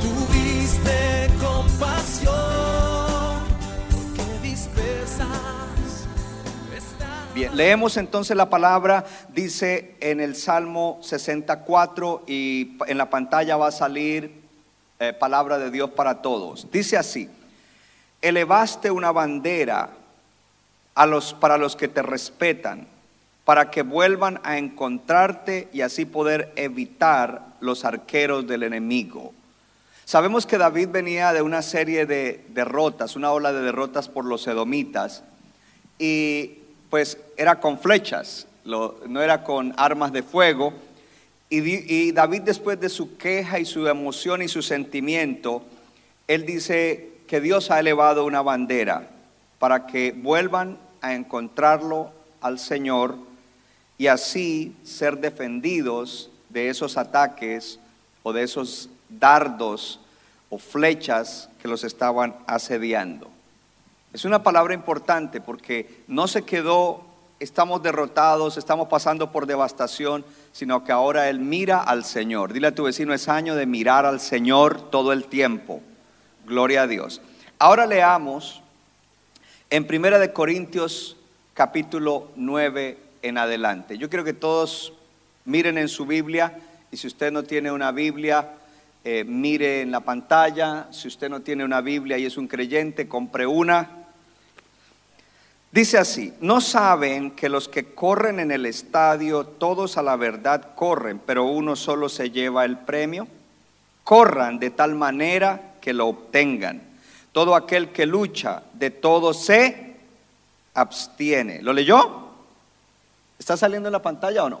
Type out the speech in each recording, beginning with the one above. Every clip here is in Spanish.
tuviste compasión, porque Bien, leemos entonces la palabra, dice en el Salmo 64 y en la pantalla va a salir eh, palabra de Dios para todos. Dice así, elevaste una bandera a los, para los que te respetan, para que vuelvan a encontrarte y así poder evitar los arqueros del enemigo. Sabemos que David venía de una serie de derrotas, una ola de derrotas por los edomitas, y pues era con flechas, no era con armas de fuego. Y David después de su queja y su emoción y su sentimiento, él dice que Dios ha elevado una bandera para que vuelvan a encontrarlo al Señor y así ser defendidos de esos ataques o de esos dardos o flechas que los estaban asediando. Es una palabra importante porque no se quedó, estamos derrotados, estamos pasando por devastación, sino que ahora Él mira al Señor. Dile a tu vecino, es año de mirar al Señor todo el tiempo. Gloria a Dios. Ahora leamos en Primera de Corintios capítulo 9 en adelante. Yo quiero que todos miren en su Biblia y si usted no tiene una Biblia, eh, mire en la pantalla. Si usted no tiene una Biblia y es un creyente, compre una. Dice así, no saben que los que corren en el estadio, todos a la verdad corren, pero uno solo se lleva el premio. Corran de tal manera que lo obtengan. Todo aquel que lucha, de todo se abstiene. ¿Lo leyó? ¿Está saliendo en la pantalla o no?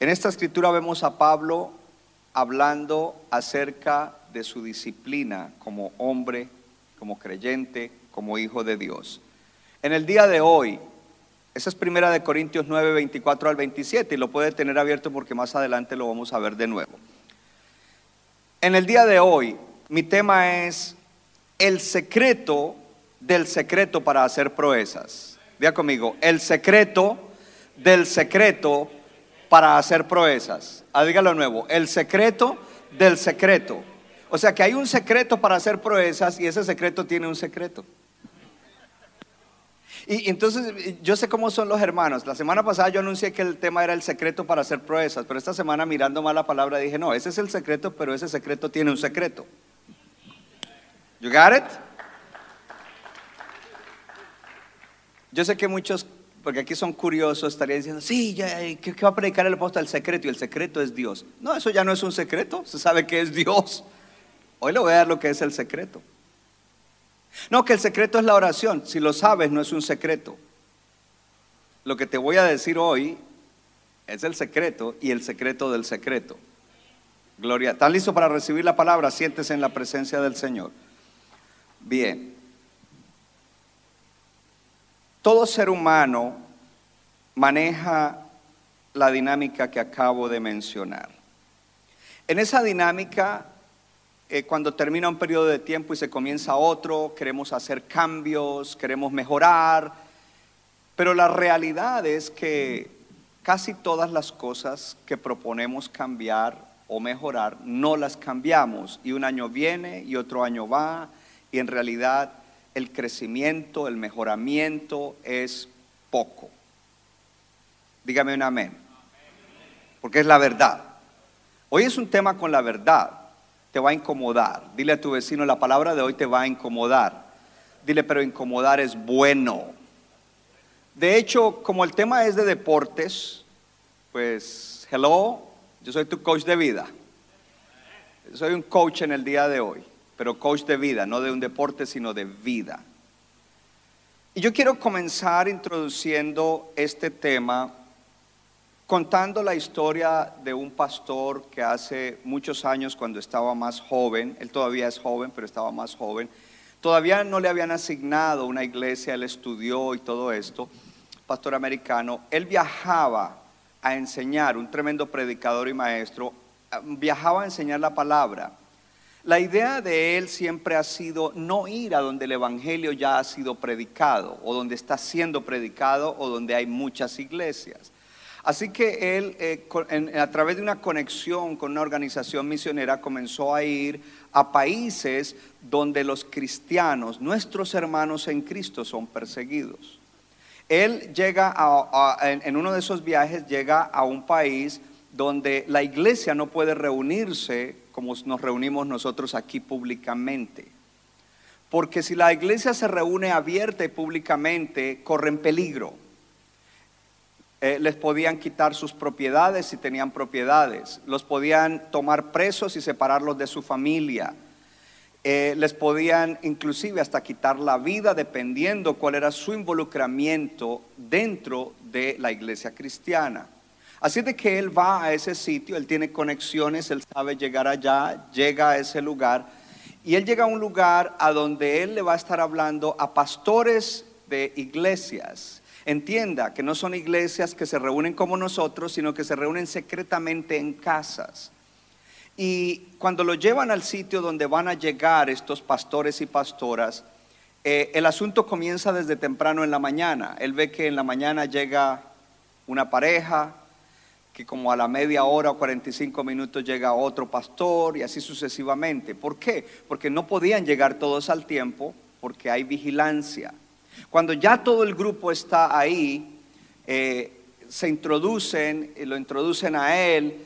En esta escritura vemos a Pablo hablando acerca de su disciplina como hombre, como creyente, como hijo de Dios. En el día de hoy, esa es primera de Corintios 9, 24 al 27 y lo puede tener abierto porque más adelante lo vamos a ver de nuevo. En el día de hoy, mi tema es el secreto del secreto para hacer proezas. Vea conmigo, el secreto del secreto para hacer proezas. Ah, dígalo nuevo, el secreto del secreto. O sea que hay un secreto para hacer proezas y ese secreto tiene un secreto. Y entonces yo sé cómo son los hermanos. La semana pasada yo anuncié que el tema era el secreto para hacer proezas, pero esta semana mirando más la palabra dije, no, ese es el secreto, pero ese secreto tiene un secreto. You got it? Yo sé que muchos, porque aquí son curiosos, estarían diciendo, sí, ya, ¿qué, qué va a predicar el apóstol? El secreto, y el secreto es Dios. No, eso ya no es un secreto, se sabe que es Dios. Hoy le voy a dar lo que es el secreto. No, que el secreto es la oración. Si lo sabes, no es un secreto. Lo que te voy a decir hoy es el secreto y el secreto del secreto. Gloria. ¿Están listos para recibir la palabra? Siéntese en la presencia del Señor. Bien. Todo ser humano maneja la dinámica que acabo de mencionar. En esa dinámica eh, cuando termina un periodo de tiempo y se comienza otro, queremos hacer cambios, queremos mejorar, pero la realidad es que casi todas las cosas que proponemos cambiar o mejorar no las cambiamos y un año viene y otro año va y en realidad el crecimiento, el mejoramiento es poco. Dígame un amén, porque es la verdad. Hoy es un tema con la verdad. te va a incomodar. Dile a tu vecino, la palabra de hoy te va a incomodar. Dile, pero incomodar es bueno. De hecho, como el tema es de deportes, pues, hello, yo soy tu coach de vida. Soy un coach en el día de hoy, pero coach de vida, no de un deporte, sino de vida. Y yo quiero comenzar introduciendo este tema contando la historia de un pastor que hace muchos años cuando estaba más joven, él todavía es joven, pero estaba más joven, todavía no le habían asignado una iglesia, él estudió y todo esto, pastor americano, él viajaba a enseñar, un tremendo predicador y maestro, viajaba a enseñar la palabra. La idea de él siempre ha sido no ir a donde el Evangelio ya ha sido predicado, o donde está siendo predicado, o donde hay muchas iglesias. Así que él, eh, a través de una conexión con una organización misionera, comenzó a ir a países donde los cristianos, nuestros hermanos en Cristo, son perseguidos. Él llega en uno de esos viajes, llega a un país donde la iglesia no puede reunirse como nos reunimos nosotros aquí públicamente. Porque si la iglesia se reúne abierta y públicamente, corren peligro. Eh, les podían quitar sus propiedades si tenían propiedades, los podían tomar presos y separarlos de su familia, eh, les podían inclusive hasta quitar la vida dependiendo cuál era su involucramiento dentro de la iglesia cristiana. Así de que él va a ese sitio, él tiene conexiones, él sabe llegar allá, llega a ese lugar y él llega a un lugar a donde él le va a estar hablando a pastores de iglesias Entienda que no son iglesias que se reúnen como nosotros, sino que se reúnen secretamente en casas. Y cuando lo llevan al sitio donde van a llegar estos pastores y pastoras, eh, el asunto comienza desde temprano en la mañana. Él ve que en la mañana llega una pareja, que como a la media hora o 45 minutos llega otro pastor y así sucesivamente. ¿Por qué? Porque no podían llegar todos al tiempo porque hay vigilancia. Cuando ya todo el grupo está ahí, eh, se introducen, y lo introducen a él,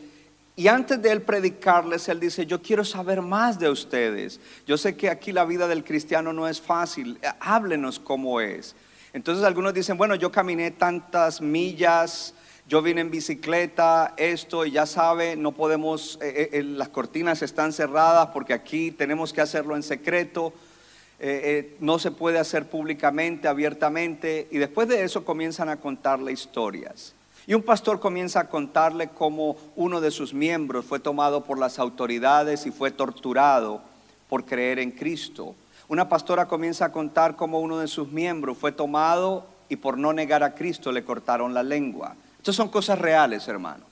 y antes de él predicarles, él dice, yo quiero saber más de ustedes. Yo sé que aquí la vida del cristiano no es fácil, háblenos cómo es. Entonces algunos dicen, bueno, yo caminé tantas millas, yo vine en bicicleta, esto, y ya sabe, no podemos, eh, eh, las cortinas están cerradas porque aquí tenemos que hacerlo en secreto. Eh, eh, no se puede hacer públicamente, abiertamente, y después de eso comienzan a contarle historias. Y un pastor comienza a contarle cómo uno de sus miembros fue tomado por las autoridades y fue torturado por creer en Cristo. Una pastora comienza a contar cómo uno de sus miembros fue tomado y por no negar a Cristo le cortaron la lengua. Estas son cosas reales, hermano.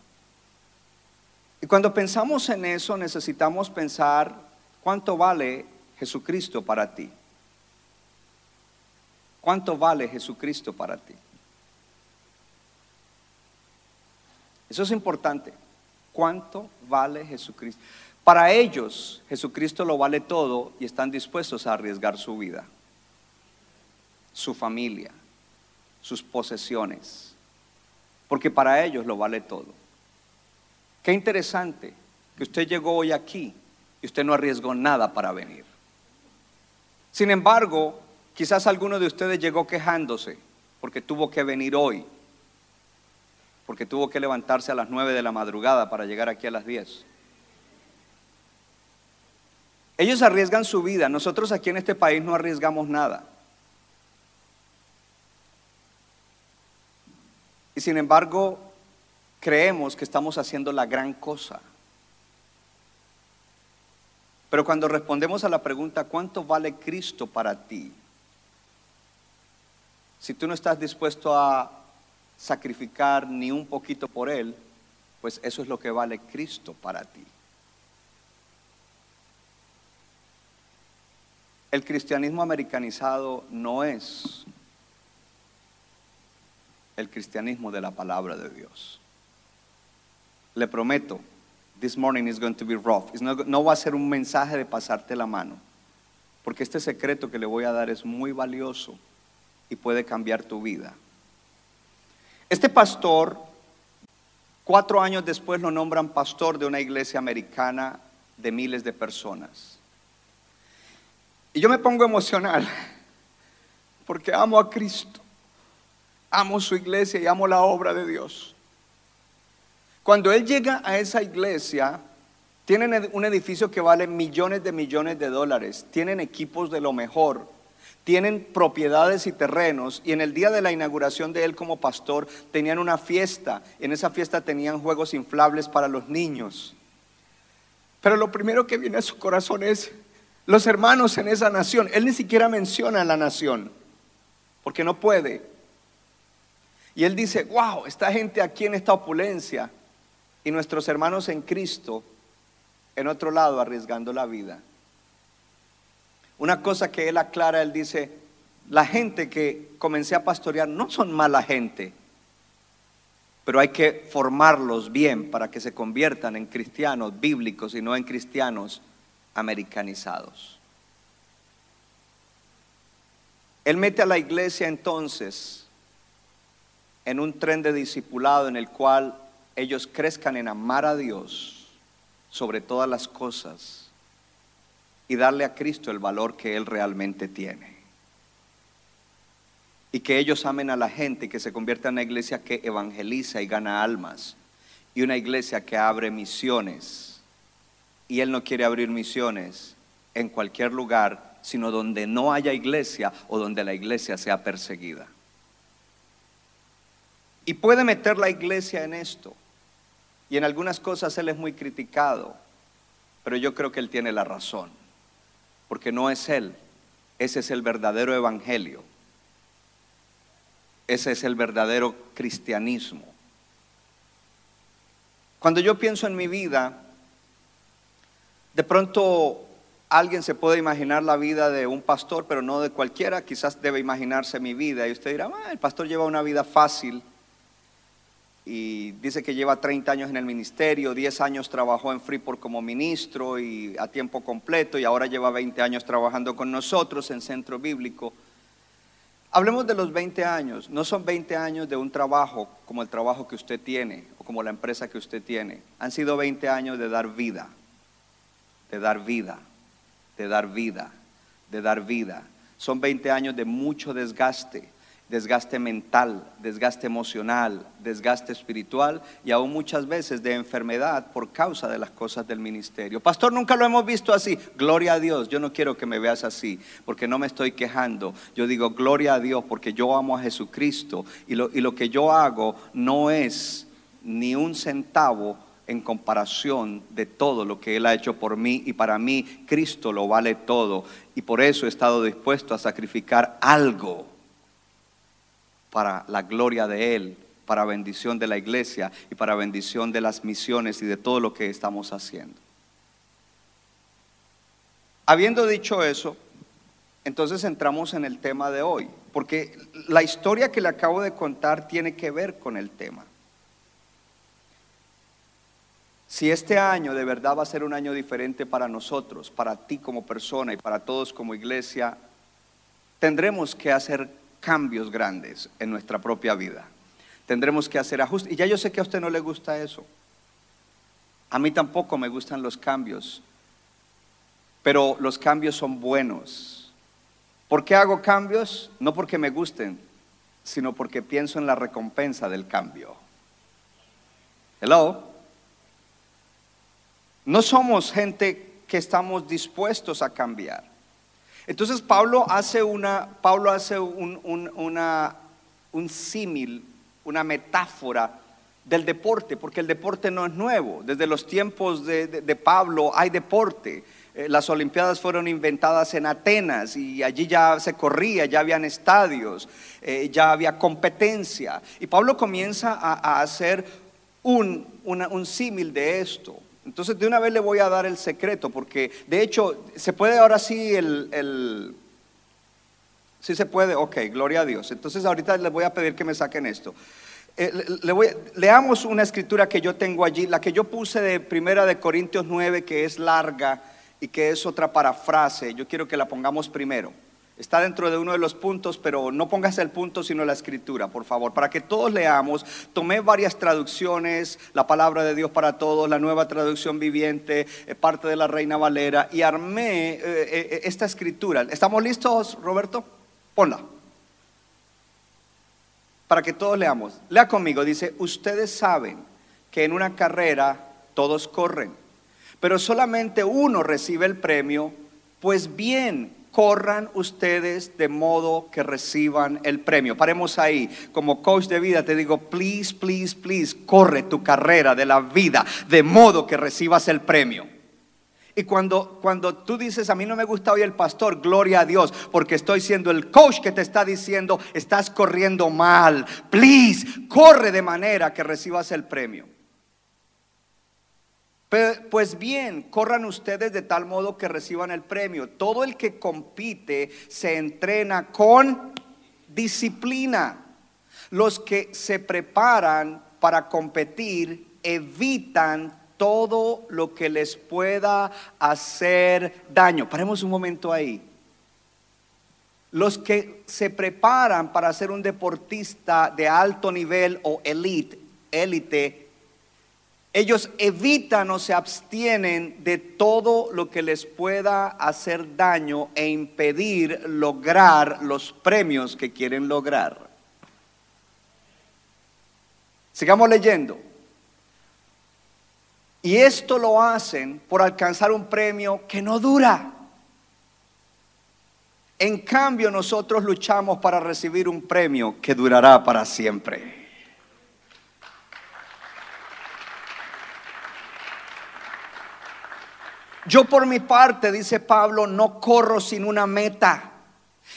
Y cuando pensamos en eso necesitamos pensar cuánto vale Jesucristo para ti. ¿Cuánto vale Jesucristo para ti? Eso es importante. ¿Cuánto vale Jesucristo? Para ellos, Jesucristo lo vale todo y están dispuestos a arriesgar su vida, su familia, sus posesiones, porque para ellos lo vale todo. Qué interesante que usted llegó hoy aquí y usted no arriesgó nada para venir. Sin embargo, Quizás alguno de ustedes llegó quejándose porque tuvo que venir hoy, porque tuvo que levantarse a las 9 de la madrugada para llegar aquí a las 10. Ellos arriesgan su vida, nosotros aquí en este país no arriesgamos nada. Y sin embargo, creemos que estamos haciendo la gran cosa. Pero cuando respondemos a la pregunta, ¿cuánto vale Cristo para ti? Si tú no estás dispuesto a sacrificar ni un poquito por Él, pues eso es lo que vale Cristo para ti. El cristianismo americanizado no es el cristianismo de la palabra de Dios. Le prometo, this morning is going to be rough. no va a ser un mensaje de pasarte la mano, porque este secreto que le voy a dar es muy valioso y puede cambiar tu vida. Este pastor, cuatro años después lo nombran pastor de una iglesia americana de miles de personas. Y yo me pongo emocional porque amo a Cristo, amo su iglesia y amo la obra de Dios. Cuando Él llega a esa iglesia, tienen un edificio que vale millones de millones de dólares, tienen equipos de lo mejor, tienen propiedades y terrenos y en el día de la inauguración de él como pastor tenían una fiesta, en esa fiesta tenían juegos inflables para los niños. Pero lo primero que viene a su corazón es los hermanos en esa nación. Él ni siquiera menciona a la nación, porque no puede. Y él dice, wow, esta gente aquí en esta opulencia y nuestros hermanos en Cristo en otro lado arriesgando la vida. Una cosa que él aclara, él dice, la gente que comencé a pastorear no son mala gente, pero hay que formarlos bien para que se conviertan en cristianos bíblicos y no en cristianos americanizados. Él mete a la iglesia entonces en un tren de discipulado en el cual ellos crezcan en amar a Dios sobre todas las cosas y darle a Cristo el valor que Él realmente tiene. Y que ellos amen a la gente y que se convierta en una iglesia que evangeliza y gana almas. Y una iglesia que abre misiones. Y Él no quiere abrir misiones en cualquier lugar, sino donde no haya iglesia o donde la iglesia sea perseguida. Y puede meter la iglesia en esto. Y en algunas cosas Él es muy criticado, pero yo creo que Él tiene la razón porque no es Él, ese es el verdadero evangelio, ese es el verdadero cristianismo. Cuando yo pienso en mi vida, de pronto alguien se puede imaginar la vida de un pastor, pero no de cualquiera, quizás debe imaginarse mi vida. Y usted dirá, ah, el pastor lleva una vida fácil y dice que lleva 30 años en el ministerio, 10 años trabajó en Freeport como ministro y a tiempo completo y ahora lleva 20 años trabajando con nosotros en Centro Bíblico. Hablemos de los 20 años, no son 20 años de un trabajo como el trabajo que usted tiene o como la empresa que usted tiene, han sido 20 años de dar vida, de dar vida, de dar vida, de dar vida. Son 20 años de mucho desgaste, desgaste mental, desgaste emocional, desgaste espiritual y aún muchas veces de enfermedad por causa de las cosas del ministerio. Pastor, nunca lo hemos visto así. Gloria a Dios, yo no quiero que me veas así porque no me estoy quejando. Yo digo gloria a Dios porque yo amo a Jesucristo y lo, y lo que yo hago no es ni un centavo en comparación de todo lo que Él ha hecho por mí y para mí Cristo lo vale todo y por eso he estado dispuesto a sacrificar algo para la gloria de Él, para bendición de la iglesia y para bendición de las misiones y de todo lo que estamos haciendo. Habiendo dicho eso, entonces entramos en el tema de hoy, porque la historia que le acabo de contar tiene que ver con el tema. Si este año de verdad va a ser un año diferente para nosotros, para ti como persona y para todos como iglesia, tendremos que hacer cambios grandes en nuestra propia vida. Tendremos que hacer ajustes. Y ya yo sé que a usted no le gusta eso. A mí tampoco me gustan los cambios. Pero los cambios son buenos. ¿Por qué hago cambios? No porque me gusten, sino porque pienso en la recompensa del cambio. Hello. No somos gente que estamos dispuestos a cambiar. Entonces Pablo hace una, Pablo hace un, una, un símil, una metáfora del deporte, porque el deporte no es nuevo. Desde los tiempos de, Pablo hay deporte. Eh, las Olimpiadas fueron inventadas en Atenas y allí ya se corría, ya habían estadios, eh, ya había competencia. Y Pablo comienza a, hacer un, un símil de esto. Entonces de una vez le voy a dar el secreto, porque de hecho se puede ahora sí el, el Sí se puede, ok, gloria a Dios. Entonces ahorita les voy a pedir que me saquen esto. Eh, le leamos una escritura que yo tengo allí, la que yo puse de primera de Corintios 9, que es larga y que es otra parafrase. Yo quiero que la pongamos primero. Está dentro de uno de los puntos, pero no pongas el punto sino la escritura, por favor, para que todos leamos. Tomé varias traducciones, la palabra de Dios para todos, la nueva traducción viviente, eh, parte de la Reina Valera, y armé eh, eh, esta escritura. ¿Estamos listos, Roberto? Ponla. Para que todos leamos. Lea conmigo, dice, ustedes saben que en una carrera todos corren, pero solamente uno recibe el premio, pues bien, corran ustedes de modo que reciban el premio. Paremos ahí. Como coach de vida te digo, please, please, please, corre tu carrera de la vida de modo que recibas el premio. Y cuando, cuando tú dices, a mí no me gusta hoy el pastor, gloria a Dios, porque estoy siendo el coach que te está diciendo, estás corriendo mal. Please, corre de manera que recibas el premio. Pues bien, corran ustedes de tal modo que reciban el premio. Todo el que compite se entrena con disciplina. Los que se preparan para competir evitan todo lo que les pueda hacer daño. Paremos un momento ahí. Los que se preparan para ser un deportista de alto nivel o elite, élite, ellos evitan o se abstienen de todo lo que les pueda hacer daño e impedir lograr los premios que quieren lograr. Sigamos leyendo. Y esto lo hacen por alcanzar un premio que no dura. En cambio, nosotros luchamos para recibir un premio que durará para siempre. Yo por mi parte, dice Pablo, no corro sin una meta.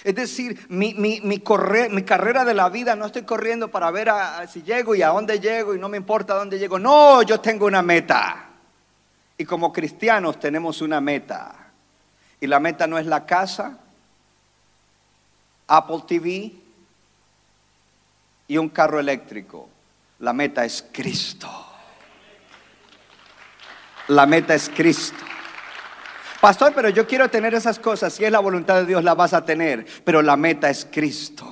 Es decir, mi, mi, carrera de la vida no estoy corriendo para ver si llego y a dónde llego y no me importa a dónde llego. No, yo tengo una meta. Y como cristianos tenemos una meta. Y la meta no es la casa, Apple TV y un carro eléctrico. La meta es Cristo. La meta es Cristo. Pastor, pero yo quiero tener esas cosas. Si es la voluntad de Dios, la vas a tener. Pero la meta es Cristo.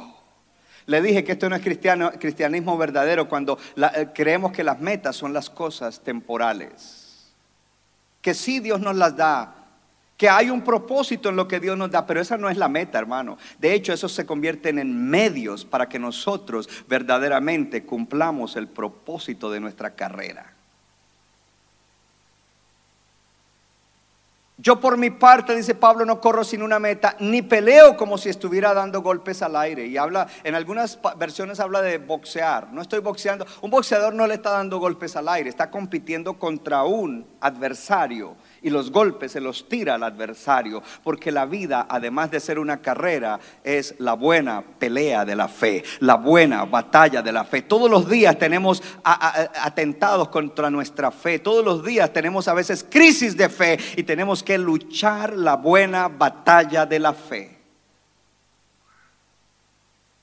Le dije que esto no es cristianismo verdadero cuando eh, creemos que las metas son las cosas temporales. Que sí Dios nos las da, que hay un propósito en lo que Dios nos da, pero esa no es la meta, hermano. De hecho, eso se convierten en medios para que nosotros verdaderamente cumplamos el propósito de nuestra carrera. Yo por mi parte, dice Pablo, no corro sin una meta, ni peleo como si estuviera dando golpes al aire. Y habla, en algunas versiones habla de boxear. No estoy boxeando. Un boxeador no le está dando golpes al aire, está compitiendo contra un adversario y los golpes se los tira al adversario, porque la vida, además de ser una carrera, es la buena pelea de la fe, la buena batalla de la fe. Todos los días tenemos atentados contra nuestra fe, todos los días tenemos a veces crisis de fe y tenemos que luchar la buena batalla de la fe.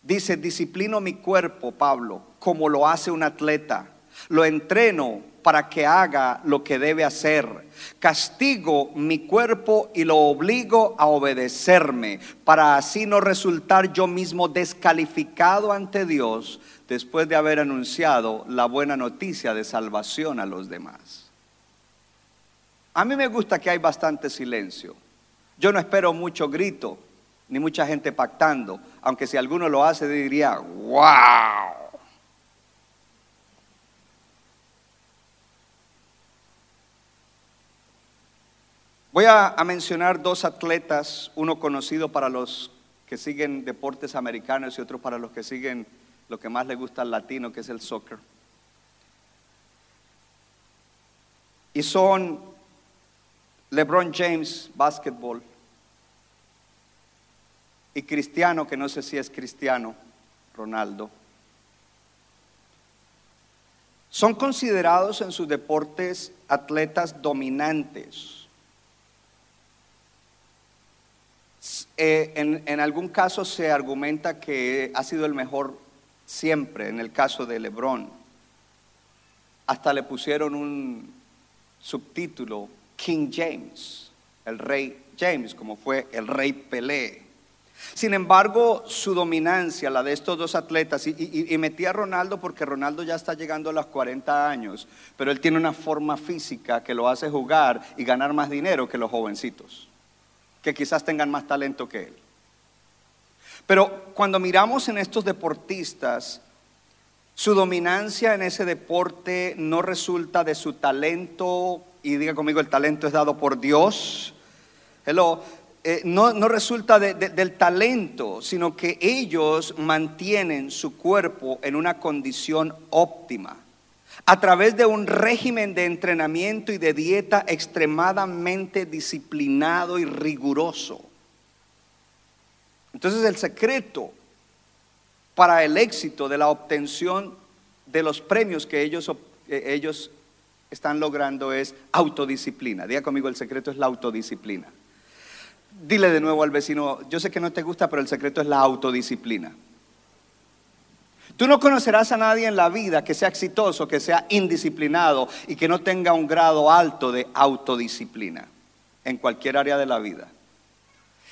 Dice, disciplino mi cuerpo, Pablo, como lo hace un atleta. Lo entreno para que haga lo que debe hacer. Castigo mi cuerpo y lo obligo a obedecerme, para así no resultar yo mismo descalificado ante Dios después de haber anunciado la buena noticia de salvación a los demás. A mí me gusta que hay bastante silencio. Yo no espero mucho grito, ni mucha gente pactando, aunque si alguno lo hace diría, wow. Voy a, mencionar dos atletas, uno conocido para los que siguen deportes americanos y otro para los que siguen lo que más le gusta al latino, que es el soccer. Y son LeBron James, básquetbol, y Cristiano, que no sé si es Cristiano, Ronaldo. Son considerados en sus deportes atletas dominantes Eh, en, algún caso se argumenta que ha sido el mejor siempre, en el caso de Lebron. Hasta le pusieron un subtítulo, King James, el rey James, como fue el rey Pelé. Sin embargo, su dominancia, la de estos dos atletas, y, y, y, metí a Ronaldo porque Ronaldo ya está llegando a los 40 años, pero él tiene una forma física que lo hace jugar y ganar más dinero que los jovencitos, que quizás tengan más talento que él. Pero cuando miramos en estos deportistas, su dominancia en ese deporte no resulta de su talento, y diga conmigo, el talento es dado por Dios. Hello. Eh, no, no, resulta de, de, del talento, sino que ellos mantienen su cuerpo en una condición óptima a través de un régimen de entrenamiento y de dieta extremadamente disciplinado y riguroso. Entonces el secreto para el éxito de la obtención de los premios que ellos, ellos están logrando es autodisciplina. Diga conmigo, el secreto es la autodisciplina. Dile de nuevo al vecino, yo sé que no te gusta, pero el secreto es la autodisciplina. Tú no conocerás a nadie en la vida que sea exitoso, que sea indisciplinado y que no tenga un grado alto de autodisciplina en cualquier área de la vida.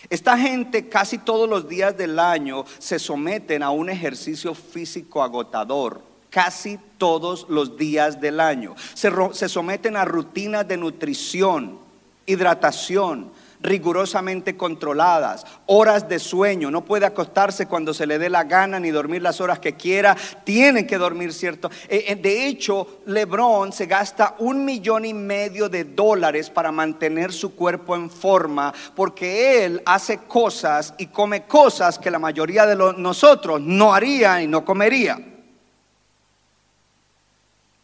Esta gente casi todos los días del año se someten a un ejercicio físico agotador, casi todos los días del año. Se, se someten a rutinas de nutrición, hidratación, rigurosamente controladas, horas de sueño, no puede acostarse cuando se le dé la gana ni dormir las horas que quiera, tiene que dormir cierto. Eh, eh, de hecho, Lebron se gasta un millón y medio de dólares para mantener su cuerpo en forma, porque él hace cosas y come cosas que la mayoría de nosotros no haría y no comería.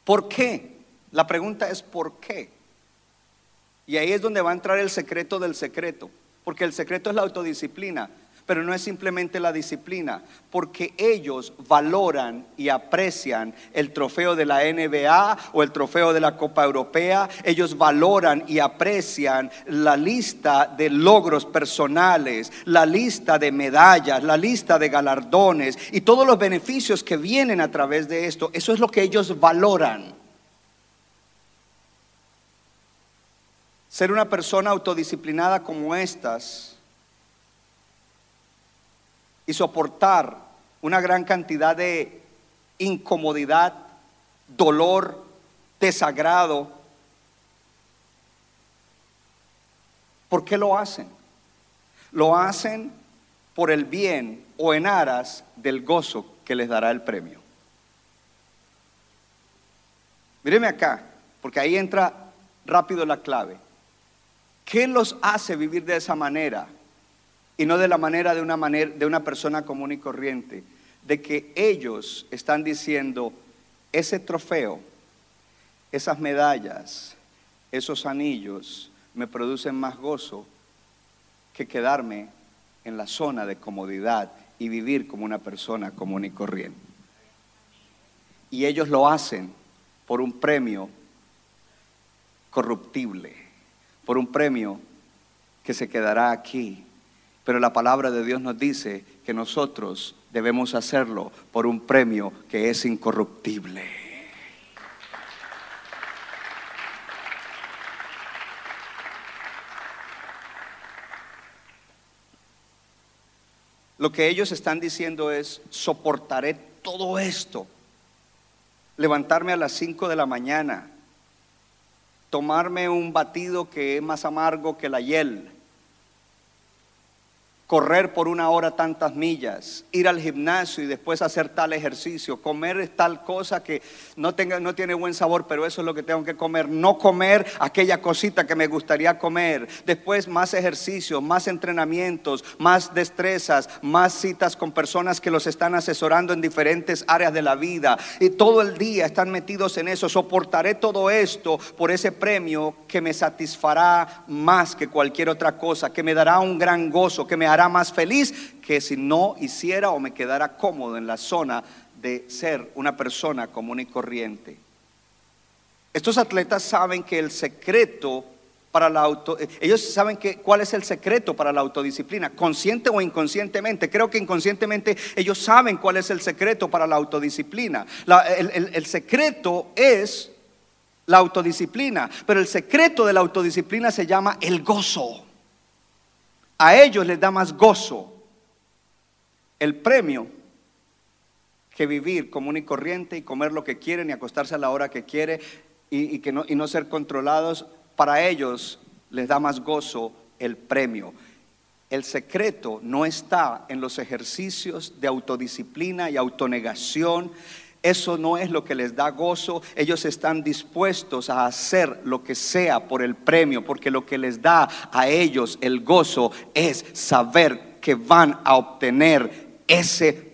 ¿Por qué? La pregunta es ¿por qué? Y ahí es donde va a entrar el secreto del secreto, porque el secreto es la autodisciplina, pero no es simplemente la disciplina, porque ellos valoran y aprecian el trofeo de la NBA o el trofeo de la Copa Europea, ellos valoran y aprecian la lista de logros personales, la lista de medallas, la lista de galardones y todos los beneficios que vienen a través de esto, eso es lo que ellos valoran. Ser una persona autodisciplinada como estas y soportar una gran cantidad de incomodidad, dolor, desagrado. ¿Por qué lo hacen? Lo hacen por el bien o en aras del gozo que les dará el premio. Míreme acá, porque ahí entra rápido la clave. ¿Qué los hace vivir de esa manera? Y no de la manera de una, manera, de una persona común y corriente. De que ellos están diciendo, ese trofeo, esas medallas, esos anillos me producen más gozo que quedarme en la zona de comodidad y vivir como una persona común y corriente. Y ellos lo hacen por un premio corruptible por un premio que se quedará aquí. Pero la palabra de Dios nos dice que nosotros debemos hacerlo por un premio que es incorruptible. Lo que ellos están diciendo es, soportaré todo esto. Levantarme a las 5 de la mañana, tomarme un batido que es más amargo que la hiel, correr por una hora tantas millas, ir al gimnasio y después hacer tal ejercicio, comer tal cosa que no, tenga, no tiene buen sabor, pero eso es lo que tengo que comer, no comer aquella cosita que me gustaría comer, después más ejercicios, más entrenamientos, más destrezas, más citas con personas que los están asesorando en diferentes áreas de la vida. Y todo el día están metidos en eso, soportaré todo esto por ese premio que me satisfará más que cualquier otra cosa, que me dará un gran gozo, que me hará más feliz que si no hiciera o me quedara cómodo en la zona de ser una persona común y corriente. Estos atletas saben que el secreto para la auto, ellos saben cuál es el secreto para la autodisciplina, consciente o inconscientemente. Creo que inconscientemente ellos saben cuál es el secreto para la autodisciplina. el secreto es la autodisciplina, pero el secreto de la autodisciplina se llama el gozo a ellos les da más gozo el premio que vivir común y corriente y comer lo que quieren y acostarse a la hora que quiere y, que no, y no ser controlados, para ellos les da más gozo el premio. El secreto no está en los ejercicios de autodisciplina y autonegación. Eso no es lo que les da gozo. Ellos están dispuestos a hacer lo que sea por el premio, porque lo que les da a ellos el gozo es saber que van a obtener ese premio.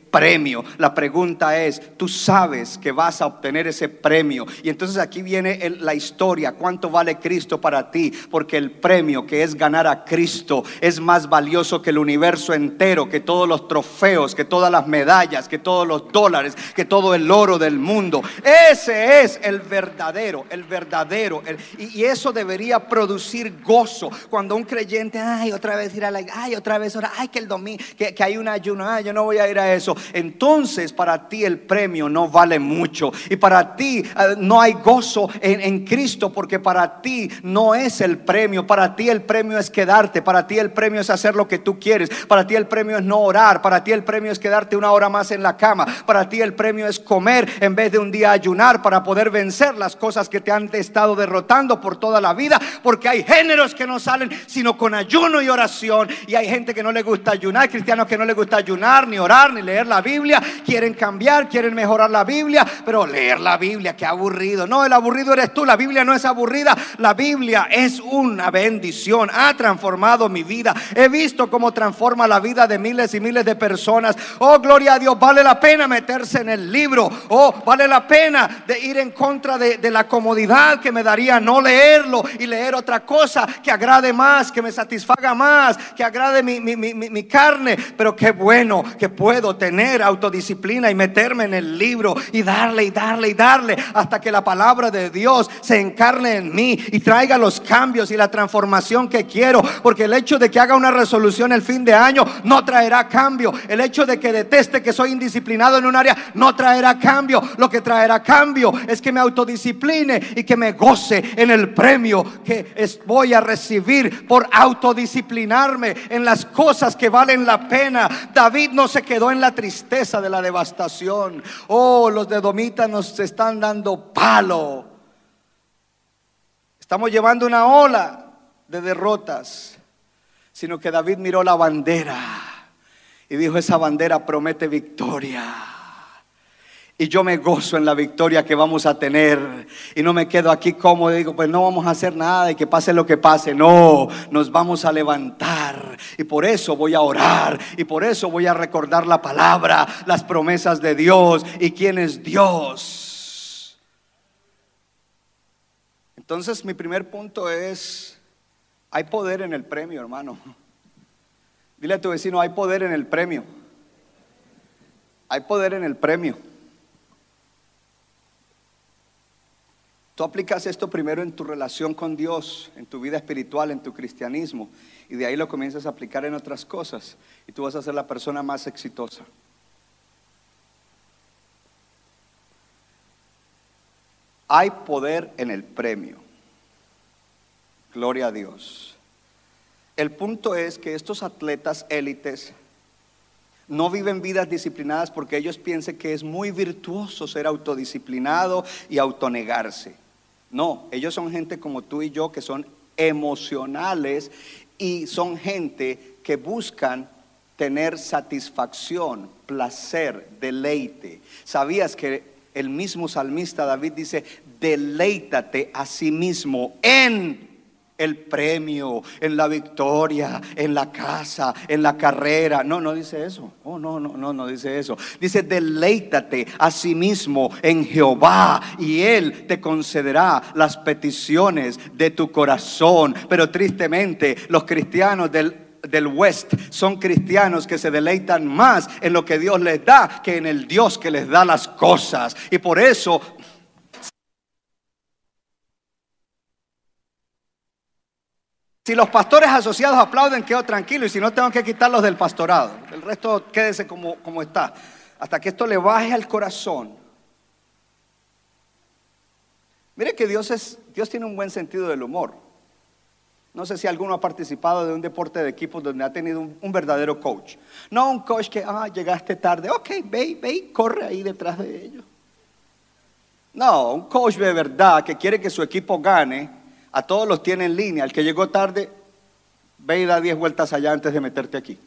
La pregunta es, tú sabes que vas a obtener ese premio. Y entonces aquí viene la historia, cuánto vale Cristo para ti, porque el premio que es ganar a Cristo es más valioso que el universo entero, que todos los trofeos, que todas las medallas, que todos los dólares, que todo el oro del mundo. Ese es el verdadero, el verdadero. y, eso debería producir gozo. Cuando un creyente, ay, otra vez ir a la, ay, otra vez ay, que el domingo, que hay un ayuno, ay, yo no voy a ir a eso. Entonces para ti el premio no vale mucho. Y para ti eh, no hay gozo en, en Cristo, porque para ti no es el premio. Para ti el premio es quedarte. Para ti el premio es hacer lo que tú quieres. Para ti el premio es no orar. Para ti el premio es quedarte una hora más en la cama. Para ti el premio es comer en vez de un día ayunar para poder vencer las cosas que te han estado derrotando por toda la vida. Porque hay géneros que no salen sino con ayuno y oración. Y hay gente que no le gusta ayunar, cristianos que no le gusta ayunar, ni orar, ni leer la Biblia. Quieren cambiar, quieren mejorar la Biblia, pero leer la Biblia, qué aburrido. No, el aburrido eres tú. La Biblia no es aburrida. La Biblia es una bendición. Ha transformado mi vida. He visto cómo transforma la vida de miles y miles de personas. Oh, gloria a Dios. Vale la pena meterse en el libro. Oh, vale la pena de ir en contra de, la comodidad que me daría no leerlo y leer otra cosa que agrade más, que me satisfaga más, que agrade mi- mi- mi- mi carne. Pero qué bueno que puedo tener autodisciplina y meterme en el libro y darle y darle y darle hasta que la palabra de Dios se encarne en mí y traiga los cambios y la transformación que quiero. Porque el hecho de que haga una resolución el fin de año no traerá cambio. El hecho de que deteste que soy indisciplinado en un área no traerá cambio. Lo que traerá cambio es que me autodiscipline y que me goce en el premio que voy a recibir por autodisciplinarme en las cosas que valen la pena. David no se quedó en la tristeza de la devastación. Oh, los de Domita nos están dando palo. Estamos llevando una ola de derrotas, sino que David miró la bandera y dijo, esa bandera promete victoria. Y yo me gozo en la victoria que vamos a tener. Y no me quedo aquí cómodo digo, pues no vamos a hacer nada y que pase lo que pase. No, nos vamos a levantar. Y por eso voy a orar. Y por eso voy a recordar la palabra, las promesas de Dios y quién es Dios. Entonces mi primer punto es, hay poder en el premio, hermano. Dile a tu vecino, hay poder en el premio. Hay poder en el premio. Tú aplicas esto primero en tu relación con Dios, en tu vida espiritual, en tu cristianismo, y de ahí lo comienzas a aplicar en otras cosas, y tú vas a ser la persona más exitosa. Hay poder en el premio. Gloria a Dios. El punto es que estos atletas élites no viven vidas disciplinadas porque ellos piensan que es muy virtuoso ser autodisciplinado y autonegarse. No, ellos son gente como tú y yo que son emocionales y son gente que buscan tener satisfacción, placer, deleite. ¿Sabías que el mismo salmista David dice, deleítate a sí mismo en el premio, en la victoria, en la casa, en la carrera. No, no dice eso. Oh, no, no, no, no dice eso. Dice, deleítate a sí mismo en Jehová y Él te concederá las peticiones de tu corazón. Pero tristemente, los cristianos del del West son cristianos que se deleitan más en lo que Dios les da que en el Dios que les da las cosas. Y por eso Si los pastores asociados aplauden, quedo tranquilo y si no, tengo que quitarlos del pastorado. El resto quédese como, como está. Hasta que esto le baje al corazón. Mire que Dios, es, Dios tiene un buen sentido del humor. No sé si alguno ha participado de un deporte de equipos donde ha tenido un, verdadero coach. No un coach que, ah, llegaste tarde, ok, ve, ve y corre ahí detrás de ellos. No, un coach de verdad que quiere que su equipo gane, a todos los tiene en línea. El que llegó tarde, ve y da 10 vueltas allá antes de meterte aquí.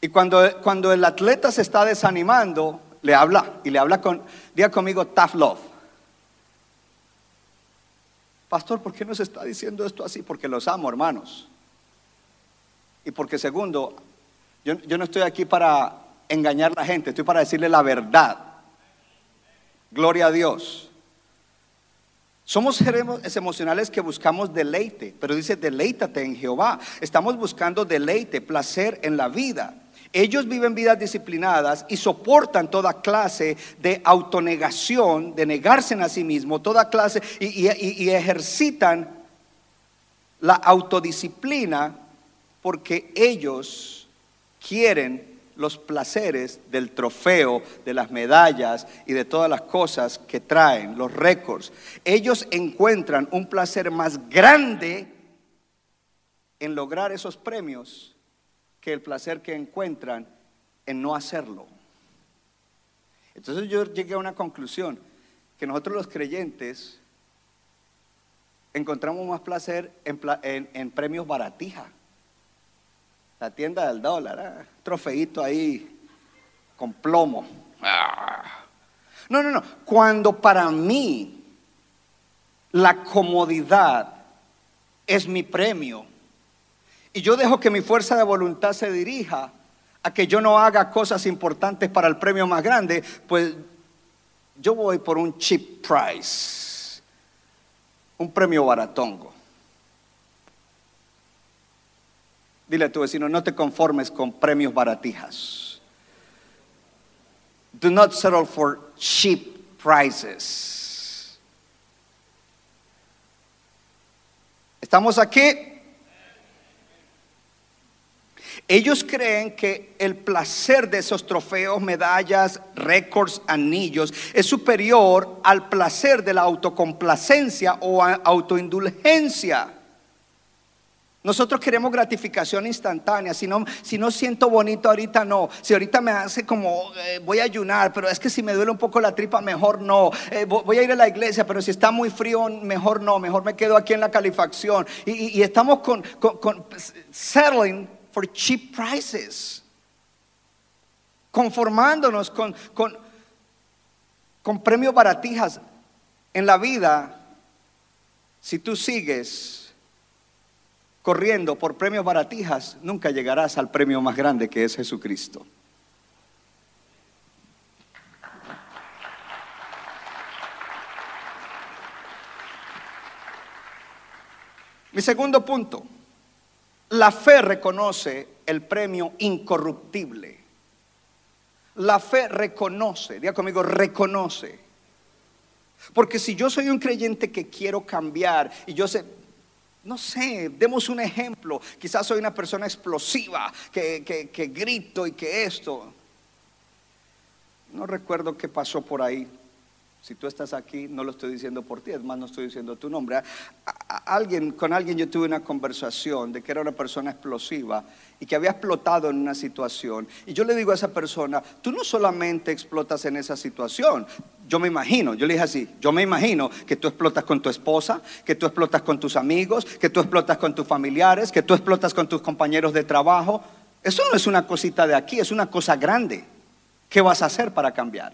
Y cuando, cuando el atleta se está desanimando, le habla y le habla con, diga conmigo, tough love. Pastor, ¿por qué nos está diciendo esto así? Porque los amo, hermanos. Y porque segundo, yo, yo no estoy aquí para engañar a la gente, estoy para decirle la verdad. Gloria a Dios. Somos seres emocionales que buscamos deleite, pero dice deleítate en Jehová. Estamos buscando deleite, placer en la vida. Ellos viven vidas disciplinadas y soportan toda clase de autonegación, de negarse a sí mismo, toda clase, y, y- y ejercitan la autodisciplina porque ellos quieren los placeres del trofeo, de las medallas y de todas las cosas que traen, los récords. Ellos encuentran un placer más grande en lograr esos premios que el placer que encuentran en no hacerlo. Entonces yo llegué a una conclusión, que nosotros los creyentes encontramos más placer en, en premios baratija. La tienda del dólar, ah, trofeito ahí con plomo. Ah. No, no, no. Cuando para mí la comodidad es mi premio y yo dejo que mi fuerza de voluntad se dirija a que yo no haga cosas importantes para el premio más grande, pues yo voy por un cheap price, un premio baratongo. Dile a tu vecino, no te conformes con premios baratijas. Do not settle for cheap prices. ¿Estamos aquí? Ellos creen que el placer de esos trofeos, medallas, récords, anillos es superior al placer de la autocomplacencia o autoindulgencia. Nosotros queremos gratificación instantánea. Si no, si no siento bonito ahorita, no. Si ahorita me hace como eh, voy a ayunar, pero es que si me duele un poco la tripa, mejor no. Eh, vo- voy a ir a la iglesia, pero si está muy frío, mejor no. Mejor me quedo aquí en la calefacción. Y, estamos con, con- settling for cheap prices. Conformándonos con, con, con premios baratijas en la vida. Si tú sigues corriendo por premios baratijas, nunca llegarás al premio más grande que es Jesucristo. Mi segundo punto, la fe reconoce el premio incorruptible. La fe reconoce, diga conmigo, reconoce. Porque si yo soy un creyente que quiero cambiar y yo sé, no sé, demos un ejemplo. Quizás soy una persona explosiva, que, que- grito y que esto. No recuerdo qué pasó por ahí. Si tú estás aquí, no lo estoy diciendo por ti, es más, no estoy diciendo tu nombre. Alguien, con alguien yo tuve una conversación de que era una persona explosiva y que había explotado en una situación. Y yo le digo a esa persona, tú no solamente explotas en esa situación. Yo me imagino, yo le dije así, yo me imagino que tú explotas con tu esposa, que tú explotas con tus amigos, que tú explotas con tus familiares, que tú explotas con tus compañeros de trabajo. Eso no es una cosita de aquí, es una cosa grande. ¿Qué vas a hacer para cambiar?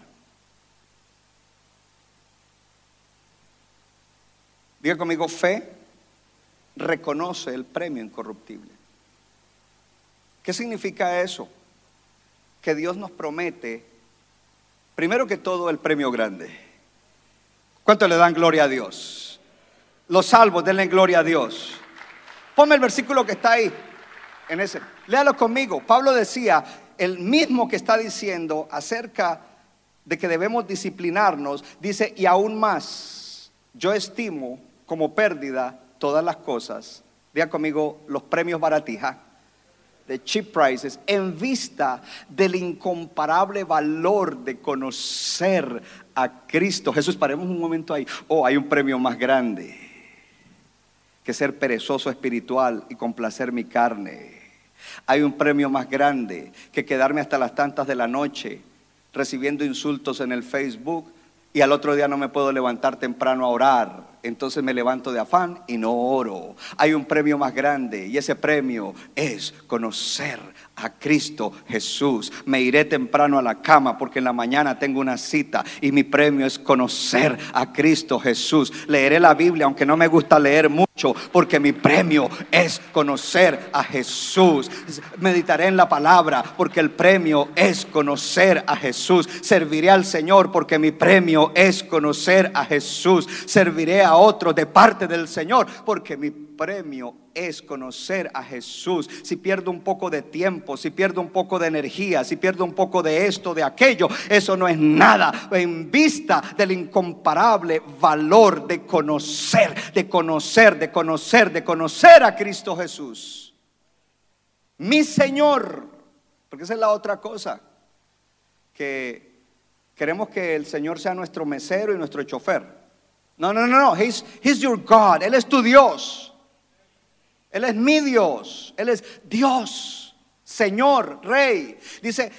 Diga conmigo, fe reconoce el premio incorruptible. ¿Qué significa eso? Que Dios nos promete, primero que todo, el premio grande. ¿Cuánto le dan gloria a Dios? Los salvos, denle gloria a Dios. Ponme el versículo que está ahí, en ese. Léalo conmigo. Pablo decía, el mismo que está diciendo acerca de que debemos disciplinarnos, dice, y aún más, yo estimo como pérdida todas las cosas. Diga conmigo los premios baratija de cheap prices en vista del incomparable valor de conocer a Cristo. Jesús, paremos un momento ahí. Oh, hay un premio más grande que ser perezoso espiritual y complacer mi carne. Hay un premio más grande que quedarme hasta las tantas de la noche recibiendo insultos en el Facebook y al otro día no me puedo levantar temprano a orar. Entonces me levanto de afán y no oro. Hay un premio más grande y ese premio es conocer a Cristo Jesús. Me iré temprano a la cama porque en la mañana tengo una cita y mi premio es conocer a Cristo Jesús. Leeré la Biblia aunque no me gusta leer mucho porque mi premio es conocer a Jesús. Meditaré en la palabra porque el premio es conocer a Jesús. Serviré al Señor porque mi premio es conocer a Jesús. Serviré a otro de parte del Señor porque mi premio es conocer a Jesús. Si pierdo un poco de tiempo, si pierdo un poco de energía, si pierdo un poco de esto, de aquello, eso no es nada en vista del incomparable valor de conocer, de conocer, de conocer, de conocer a Cristo Jesús. Mi Señor, porque esa es la otra cosa, que queremos que el Señor sea nuestro mesero y nuestro chofer. No, no, no, no, he's, he's your God, Él es tu Dios. Él es mi Dios, Él es Dios, Señor, Rey. Dice,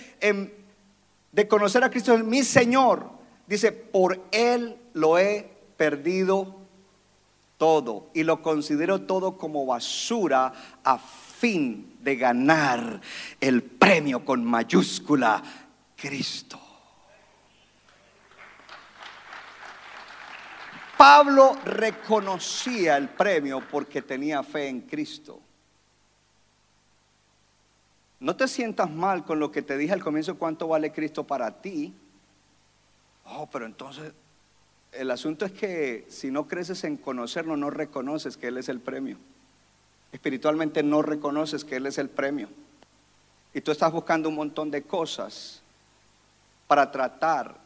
de conocer a Cristo es mi Señor. Dice, por Él lo he perdido todo y lo considero todo como basura a fin de ganar el premio con mayúscula Cristo. Pablo reconocía el premio porque tenía fe en Cristo. No te sientas mal con lo que te dije al comienzo, cuánto vale Cristo para ti. Oh, pero entonces el asunto es que si no creces en conocerlo, no reconoces que Él es el premio. Espiritualmente no reconoces que Él es el premio. Y tú estás buscando un montón de cosas para tratar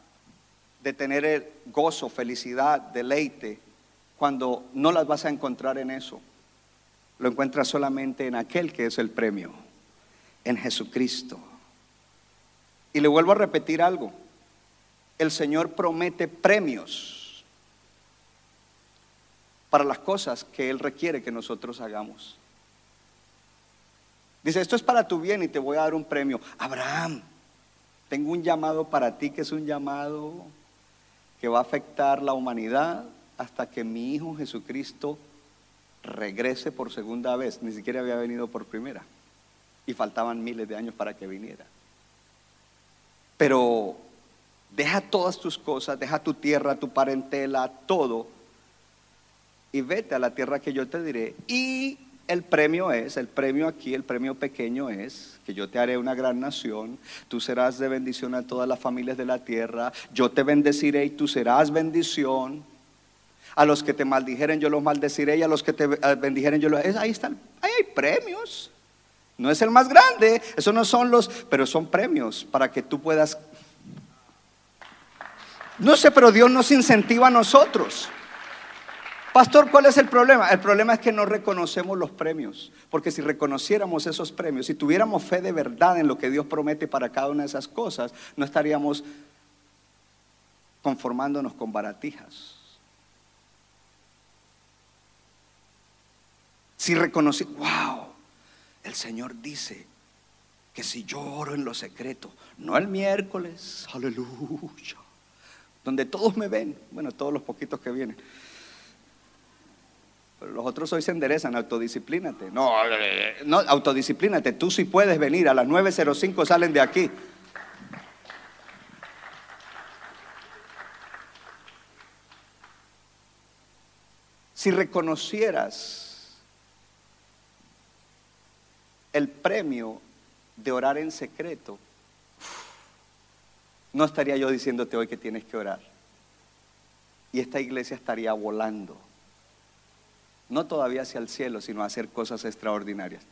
de tener el gozo, felicidad, deleite, cuando no las vas a encontrar en eso. Lo encuentras solamente en aquel que es el premio, en Jesucristo. Y le vuelvo a repetir algo. El Señor promete premios para las cosas que Él requiere que nosotros hagamos. Dice, esto es para tu bien y te voy a dar un premio. Abraham, tengo un llamado para ti que es un llamado que va a afectar la humanidad hasta que mi Hijo Jesucristo regrese por segunda vez. Ni siquiera había venido por primera. Y faltaban miles de años para que viniera. Pero deja todas tus cosas, deja tu tierra, tu parentela, todo, y vete a la tierra que yo te diré. Y el premio es, el premio aquí, el premio pequeño es que yo te haré una gran nación, tú serás de bendición a todas las familias de la tierra, yo te bendeciré y tú serás bendición. A los que te maldijeren yo los maldeciré y a los que te eh, bendijeren yo los... Ahí están, ahí hay premios. No es el más grande, eso no son los, pero son premios para que tú puedas... No sé, pero Dios nos incentiva a nosotros. Pastor, ¿cuál es el problema? El problema es que no reconocemos los premios, porque si reconociéramos esos premios, si tuviéramos fe de verdad en lo que Dios promete para cada una de esas cosas, no estaríamos conformándonos con baratijas. Si reconocí, wow, el Señor dice que si yo oro en lo secreto, no el miércoles, aleluya, donde todos me ven, bueno, todos los poquitos que vienen los otros hoy se enderezan, autodisciplínate. No, no, autodisciplínate. Tú sí puedes venir. A las 9.05 salen de aquí. Si reconocieras el premio de orar en secreto, no estaría yo diciéndote hoy que tienes que orar. Y esta iglesia estaría volando no todavía hacia el cielo, sino a hacer cosas extraordinarias.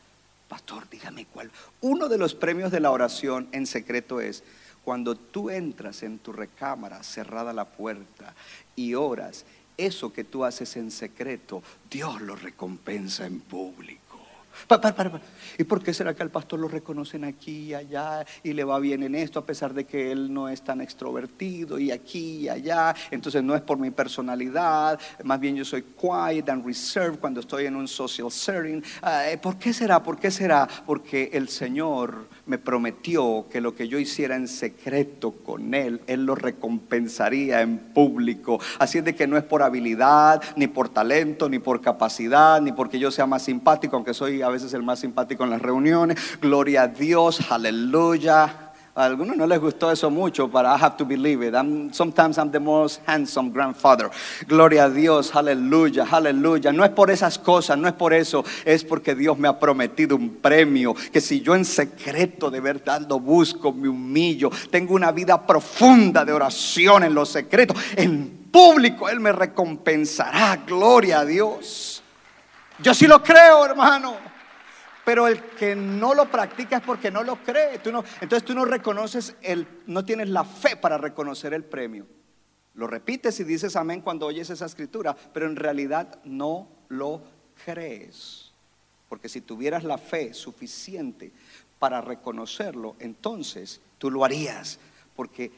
Pastor, dígame cuál. Uno de los premios de la oración en secreto es cuando tú entras en tu recámara, cerrada la puerta, y oras, eso que tú haces en secreto, Dios lo recompensa en público. ¿Y por qué será que al pastor lo reconocen aquí y allá y le va bien en esto a pesar de que él no es tan extrovertido y aquí y allá? Entonces no es por mi personalidad, más bien yo soy quiet and reserved cuando estoy en un social setting. Ah, ¿Por qué será? ¿Por qué será? Porque el Señor me prometió que lo que yo hiciera en secreto con él, él lo recompensaría en público. Así es de que no es por habilidad, ni por talento, ni por capacidad, ni porque yo sea más simpático, aunque soy a veces el más simpático en las reuniones. Gloria a Dios, aleluya. A algunos no les gustó eso mucho, pero I have to believe it. I'm- sometimes I'm the most handsome grandfather. Gloria a Dios, aleluya, aleluya. No es por esas cosas, no es por eso, es porque Dios me ha prometido un premio. Que si yo en secreto de verdad lo busco, me humillo, tengo una vida profunda de oración en los secretos, en público Él me recompensará. Gloria a Dios. Yo sí lo creo, hermano. Pero el que no lo practica es porque no lo cree. Entonces tú no reconoces el, no tienes la fe para reconocer el premio. Lo repites y dices amén cuando oyes esa escritura, pero en realidad no lo crees. Porque si tuvieras la fe suficiente para reconocerlo, entonces tú lo harías. Porque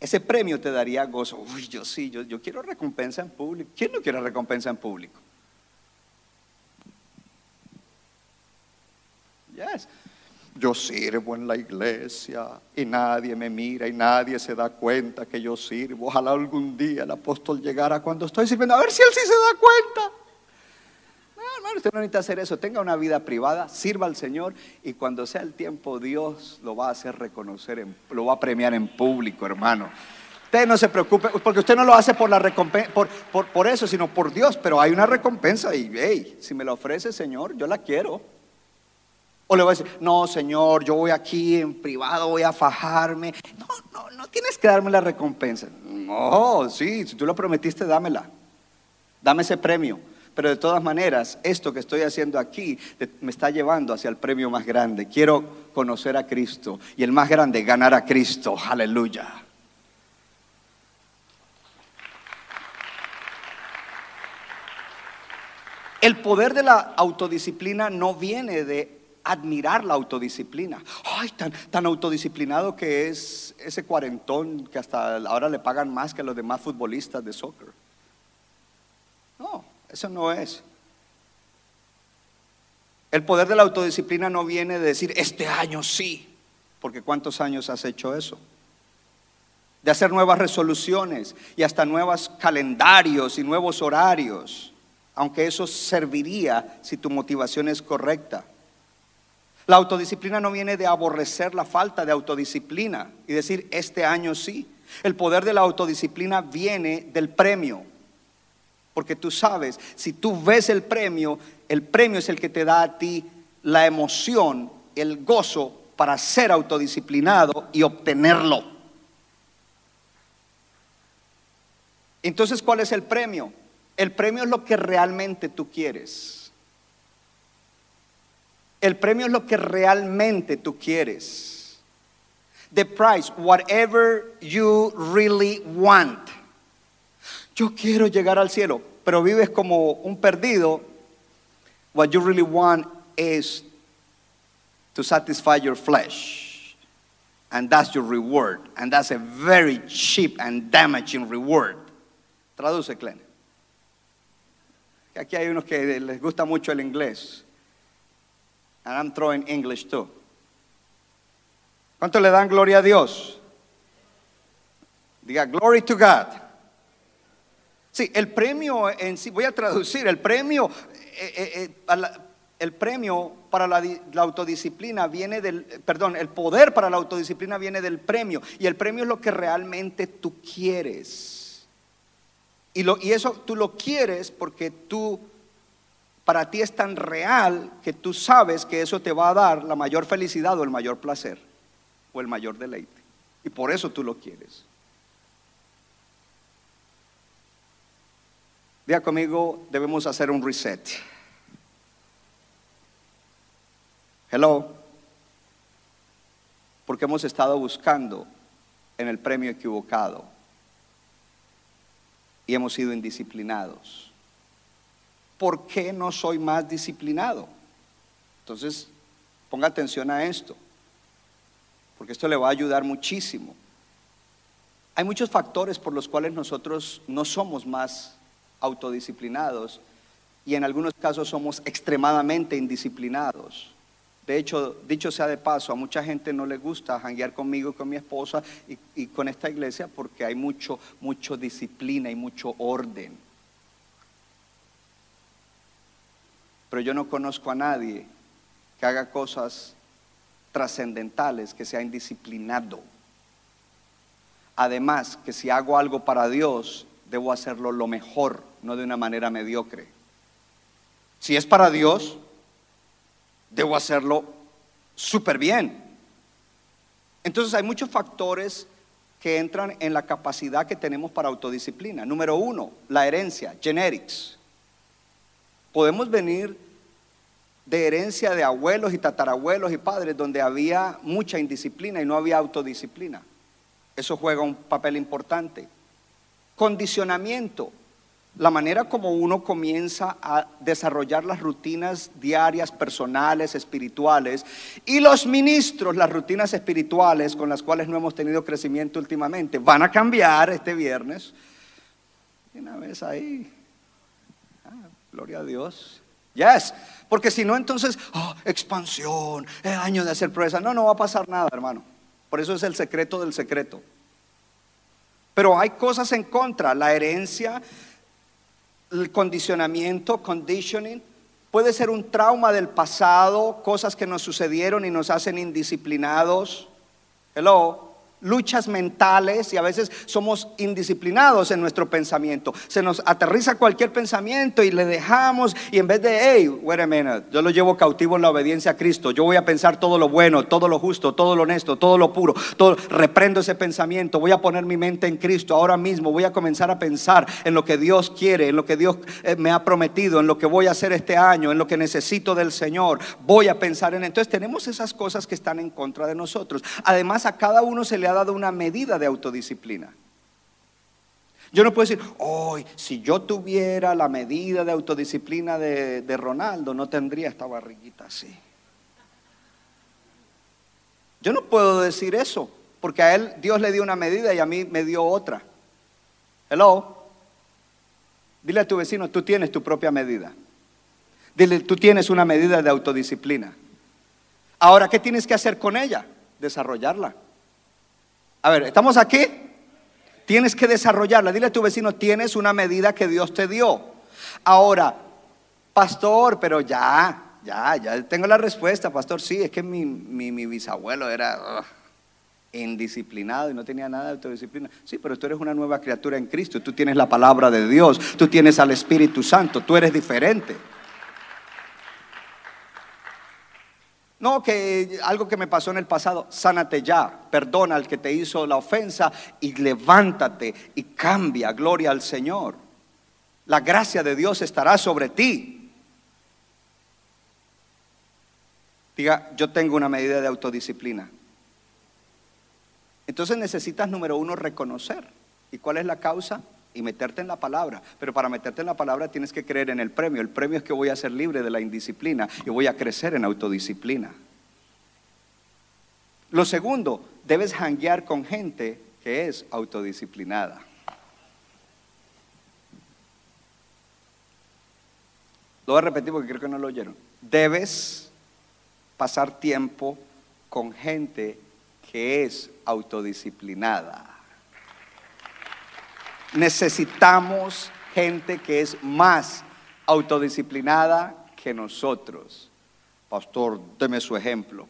ese premio te daría gozo. Uy, yo sí, yo, yo quiero recompensa en público. ¿Quién no quiere recompensa en público? Yes. Yo sirvo en la iglesia y nadie me mira y nadie se da cuenta que yo sirvo. Ojalá algún día el apóstol llegara cuando estoy sirviendo, a ver si él sí se da cuenta. No, hermano, usted no necesita hacer eso. Tenga una vida privada, sirva al Señor y cuando sea el tiempo, Dios lo va a hacer reconocer, en- lo va a premiar en público, hermano. Usted no se preocupe, porque usted no lo hace por la recompensa, por, por, por eso, sino por Dios. Pero hay una recompensa y, hey, si me la ofrece, Señor, yo la quiero. O le voy a decir, no, Señor, yo voy aquí en privado, voy a fajarme. No, no, no tienes que darme la recompensa. No, sí, si tú lo prometiste, dámela. Dame ese premio. Pero de todas maneras, esto que estoy haciendo aquí me está llevando hacia el premio más grande. Quiero conocer a Cristo y el más grande, ganar a Cristo. Aleluya. El poder de la autodisciplina no viene de admirar la autodisciplina. Ay, tan, tan autodisciplinado que es ese cuarentón que hasta ahora le pagan más que a los demás futbolistas de soccer. No, eso no es. El poder de la autodisciplina no viene de decir, este año sí, porque ¿cuántos años has hecho eso? De hacer nuevas resoluciones y hasta nuevos calendarios y nuevos horarios, aunque eso serviría si tu motivación es correcta. La autodisciplina no viene de aborrecer la falta de autodisciplina y decir, este año sí. El poder de la autodisciplina viene del premio. Porque tú sabes, si tú ves el premio, el premio es el que te da a ti la emoción, el gozo para ser autodisciplinado y obtenerlo. Entonces, ¿cuál es el premio? El premio es lo que realmente tú quieres. El premio es lo que realmente tú quieres. The price, whatever you really want. Yo quiero llegar al cielo, pero vives como un perdido. What you really want is to satisfy your flesh. And that's your reward. And that's a very cheap and damaging reward. Traduce, Glenn. Aquí hay unos que les gusta mucho el inglés. And I'm throwing English too. ¿Cuánto le dan gloria a Dios? Diga, glory to God. Sí, el premio en sí, voy a traducir, el premio, eh, eh, eh, el premio para la, la autodisciplina viene del, perdón, el poder para la autodisciplina viene del premio. Y el premio es lo que realmente tú quieres. Y, lo, y eso tú lo quieres porque tú, para ti es tan real que tú sabes que eso te va a dar la mayor felicidad o el mayor placer o el mayor deleite. Y por eso tú lo quieres. Diga conmigo, debemos hacer un reset. Hello. Porque hemos estado buscando en el premio equivocado y hemos sido indisciplinados. ¿Por qué no soy más disciplinado? Entonces, ponga atención a esto, porque esto le va a ayudar muchísimo. Hay muchos factores por los cuales nosotros no somos más autodisciplinados y en algunos casos somos extremadamente indisciplinados. De hecho, dicho sea de paso, a mucha gente no le gusta janguear conmigo y con mi esposa y, y con esta iglesia porque hay mucho, mucho disciplina y mucho orden. Pero yo no conozco a nadie que haga cosas trascendentales, que sea indisciplinado. Además, que si hago algo para Dios, debo hacerlo lo mejor, no de una manera mediocre. Si es para Dios, debo hacerlo súper bien. Entonces hay muchos factores que entran en la capacidad que tenemos para autodisciplina. Número uno, la herencia, genetics. Podemos venir de herencia de abuelos y tatarabuelos y padres donde había mucha indisciplina y no había autodisciplina. Eso juega un papel importante. Condicionamiento, la manera como uno comienza a desarrollar las rutinas diarias, personales, espirituales, y los ministros, las rutinas espirituales con las cuales no hemos tenido crecimiento últimamente, van a cambiar este viernes. Una vez ahí, ah, gloria a Dios. Yes, porque si no, entonces, oh, expansión, el año de hacer proeza. No, no va a pasar nada, hermano. Por eso es el secreto del secreto. Pero hay cosas en contra, la herencia, el condicionamiento, conditioning, puede ser un trauma del pasado, cosas que nos sucedieron y nos hacen indisciplinados. Hello luchas mentales y a veces somos indisciplinados en nuestro pensamiento. Se nos aterriza cualquier pensamiento y le dejamos y en vez de, hey, wait a minute, yo lo llevo cautivo en la obediencia a Cristo, yo voy a pensar todo lo bueno, todo lo justo, todo lo honesto, todo lo puro, todo, reprendo ese pensamiento, voy a poner mi mente en Cristo ahora mismo, voy a comenzar a pensar en lo que Dios quiere, en lo que Dios eh, me ha prometido, en lo que voy a hacer este año, en lo que necesito del Señor, voy a pensar en, entonces tenemos esas cosas que están en contra de nosotros. Además a cada uno se le ha dado una medida de autodisciplina. Yo no puedo decir, hoy, si yo tuviera la medida de autodisciplina de, de, Ronaldo, no tendría esta barriguita así. Yo no puedo decir eso, porque a él Dios le dio una medida y a mí me dio otra. Hello. Dile a tu vecino, tú tienes tu propia medida. Dile, tú tienes una medida de autodisciplina. Ahora, ¿qué tienes que hacer con ella? Desarrollarla. A ver, ¿estamos aquí? Tienes que desarrollarla. Dile a tu vecino, tienes una medida que Dios te dio. Ahora, pastor, pero ya, ya, ya tengo la respuesta, pastor. Sí, es que mi, mi, bisabuelo era indisciplinado y no tenía nada de autodisciplina. Sí, pero tú eres una nueva criatura en Cristo. Tú tienes la palabra de Dios, tú tienes al Espíritu Santo, tú eres diferente. No, que algo que me pasó en el pasado, sánate ya, perdona al que te hizo la ofensa y levántate y cambia, gloria al Señor. La gracia de Dios estará sobre ti. Diga, yo tengo una medida de autodisciplina. Entonces necesitas, número uno, reconocer. ¿Y cuál es la causa? Y meterte en la palabra. Pero para meterte en la palabra tienes que creer en el premio. El premio es que voy a ser libre de la indisciplina y voy a crecer en autodisciplina. Lo segundo, debes hanguear con gente que es autodisciplinada. Lo voy a repetir porque creo que no lo oyeron. Debes pasar tiempo con gente que es autodisciplinada. Necesitamos gente que es más autodisciplinada que nosotros. Pastor, deme su ejemplo.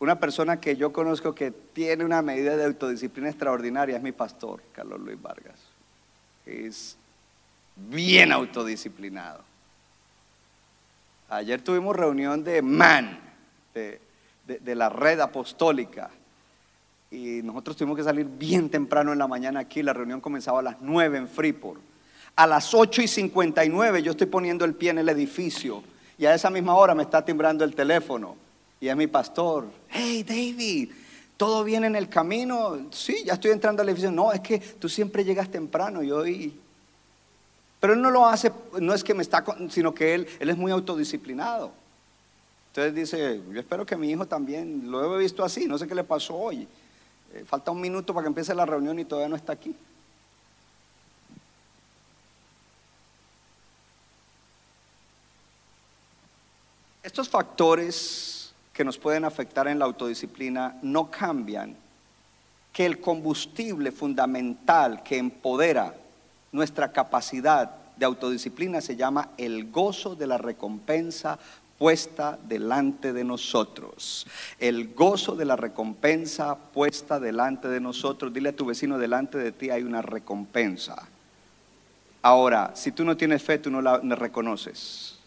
Una persona que yo conozco que tiene una medida de autodisciplina extraordinaria es mi pastor, Carlos Luis Vargas. Es bien autodisciplinado. Ayer tuvimos reunión de MAN, de, de la red apostólica, y nosotros tuvimos que salir bien temprano en la mañana aquí. La reunión comenzaba a las 9 en Freeport. A las 8 y 59 yo estoy poniendo el pie en el edificio y a esa misma hora me está timbrando el teléfono y es mi pastor. Hey David, ¿todo bien en el camino? Sí, ya estoy entrando al edificio. No, es que tú siempre llegas temprano y hoy... Pero él no lo hace, no es que me está, sino que él, él es muy autodisciplinado. Entonces dice, yo espero que mi hijo también, lo he visto así, no sé qué le pasó hoy. Eh, falta un minuto para que empiece la reunión y todavía no está aquí. Estos factores que nos pueden afectar en la autodisciplina no cambian que el combustible fundamental que empodera nuestra capacidad de autodisciplina se llama el gozo de la recompensa puesta delante de nosotros. El gozo de la recompensa puesta delante de nosotros. Dile a tu vecino, delante de ti hay una recompensa. Ahora, si tú no tienes fe, tú no la no reconoces.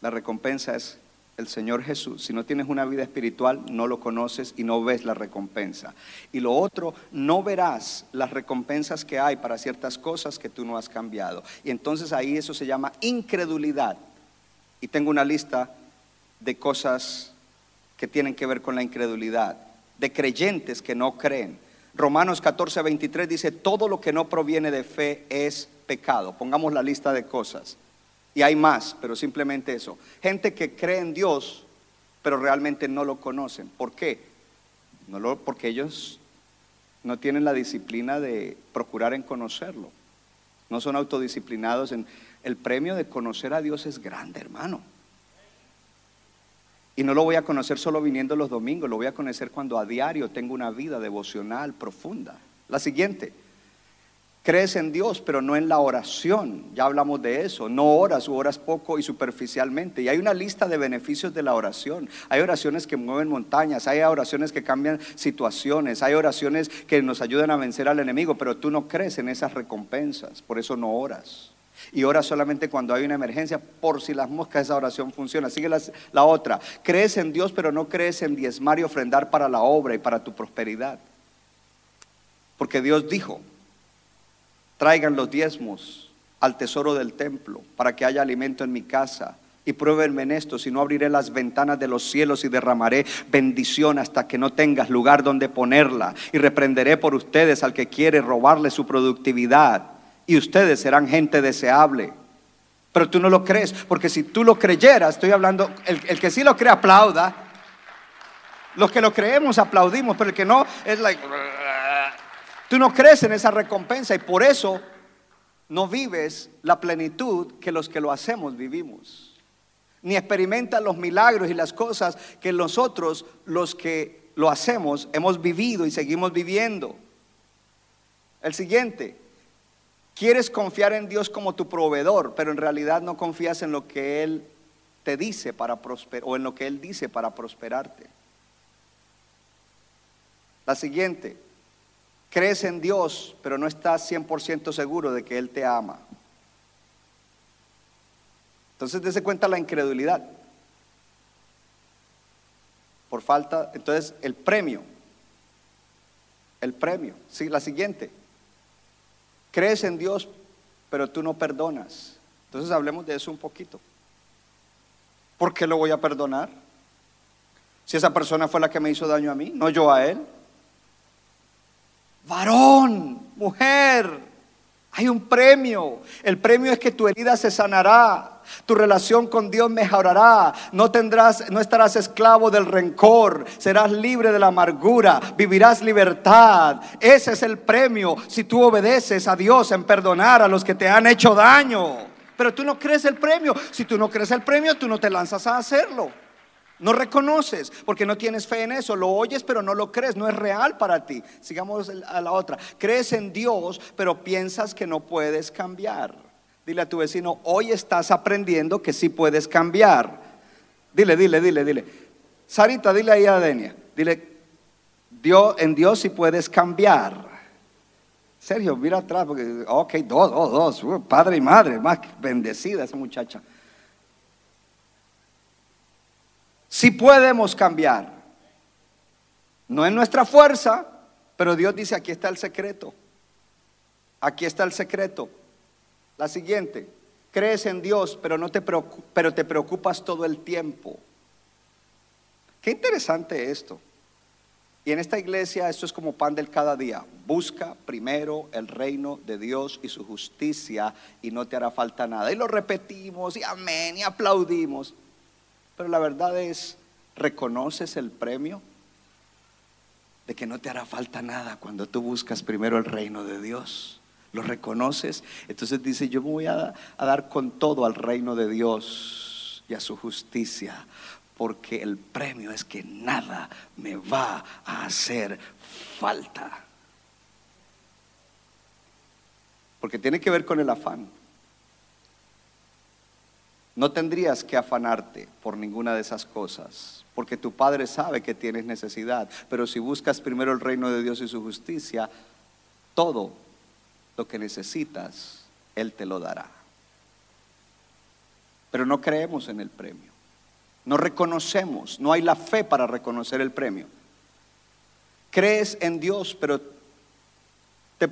La recompensa es el Señor Jesús. Si no tienes una vida espiritual, no lo conoces y no ves la recompensa. Y lo otro, no verás las recompensas que hay para ciertas cosas que tú no has cambiado. Y entonces ahí eso se llama incredulidad. Y tengo una lista de cosas que tienen que ver con la incredulidad, de creyentes que no creen. Romanos 14, 23 dice, todo lo que no proviene de fe es pecado. Pongamos la lista de cosas. Y hay más, pero simplemente eso. Gente que cree en Dios, pero realmente no lo conocen. ¿Por qué? No lo, porque ellos no tienen la disciplina de procurar en conocerlo. No son autodisciplinados en el premio de conocer a Dios es grande, hermano. Y no lo voy a conocer solo viniendo los domingos, lo voy a conocer cuando a diario tengo una vida devocional profunda. La siguiente, Crees en Dios, pero no en la oración. Ya hablamos de eso. No oras o oras poco y superficialmente. Y hay una lista de beneficios de la oración. Hay oraciones que mueven montañas, hay oraciones que cambian situaciones, hay oraciones que nos ayudan a vencer al enemigo, pero tú no crees en esas recompensas. Por eso no oras. Y oras solamente cuando hay una emergencia, por si las moscas esa oración funciona. Sigue la, la otra. Crees en Dios, pero no crees en diezmar y ofrendar para la obra y para tu prosperidad. Porque Dios dijo, traigan los diezmos al tesoro del templo para que haya alimento en mi casa. Y pruébenme en esto, si no abriré las ventanas de los cielos y derramaré bendición hasta que no tengas lugar donde ponerla. Y reprenderé por ustedes al que quiere robarle su productividad. Y ustedes serán gente deseable. Pero tú no lo crees, porque si tú lo creyeras, estoy hablando, el, el que sí lo cree aplauda. Los que lo creemos aplaudimos, pero el que no es like... Tú no crees en esa recompensa y por eso no vives la plenitud que los que lo hacemos vivimos. Ni experimentas los milagros y las cosas que nosotros, los que lo hacemos, hemos vivido y seguimos viviendo. El siguiente, quieres confiar en Dios como tu proveedor, pero en realidad no confías en lo que Él te dice para prosperar o en lo que Él dice para prosperarte. La siguiente, Crees en Dios, pero no estás 100% seguro de que Él te ama. Entonces, dése cuenta la incredulidad. Por falta, entonces, el premio. El premio. Sí, la siguiente. Crees en Dios, pero tú no perdonas. Entonces, hablemos de eso un poquito. ¿Por qué lo voy a perdonar? Si esa persona fue la que me hizo daño a mí, no yo a él varón, mujer, hay un premio. El premio es que tu herida se sanará. Tu relación con Dios mejorará. No tendrás, no estarás esclavo del rencor. Serás libre de la amargura. Vivirás libertad. Ese es el premio si tú obedeces a Dios en perdonar a los que te han hecho daño. Pero tú no crees el premio. Si tú no crees el premio, tú no te lanzas a hacerlo. No reconoces porque no tienes fe en eso. Lo oyes pero no lo crees. No es real para ti. Sigamos a la otra. Crees en Dios pero piensas que no puedes cambiar. Dile a tu vecino, hoy estás aprendiendo que sí puedes cambiar. Dile, dile, dile, dile. Sarita, dile ahí a Denia. Dile, Dios, en Dios sí puedes cambiar. Sergio, mira atrás, porque, ok, dos, dos, dos, uh, padre y madre, más bendecida esa muchacha. Si podemos cambiar. No es nuestra fuerza, pero Dios dice, aquí está el secreto. Aquí está el secreto. La siguiente, crees en Dios, pero, no te, pero te preocupas todo el tiempo. Qué interesante esto. Y en esta iglesia esto es como pan del cada día. Busca primero el reino de Dios y su justicia y no te hará falta nada. Y lo repetimos y amén y aplaudimos. Pero la verdad es, ¿reconoces el premio? De que no te hará falta nada cuando tú buscas primero el reino de Dios. ¿Lo reconoces? Entonces dice, yo me voy a, a dar con todo al reino de Dios y a su justicia porque el premio es que nada me va a hacer falta. Porque tiene que ver con el afán. No tendrías que afanarte por ninguna de esas cosas, porque tu Padre sabe que tienes necesidad, pero si buscas primero el reino de Dios y su justicia, todo lo que necesitas, Él te lo dará. Pero no creemos en el premio. No reconocemos, no hay la fe para reconocer el premio. Crees en Dios, pero te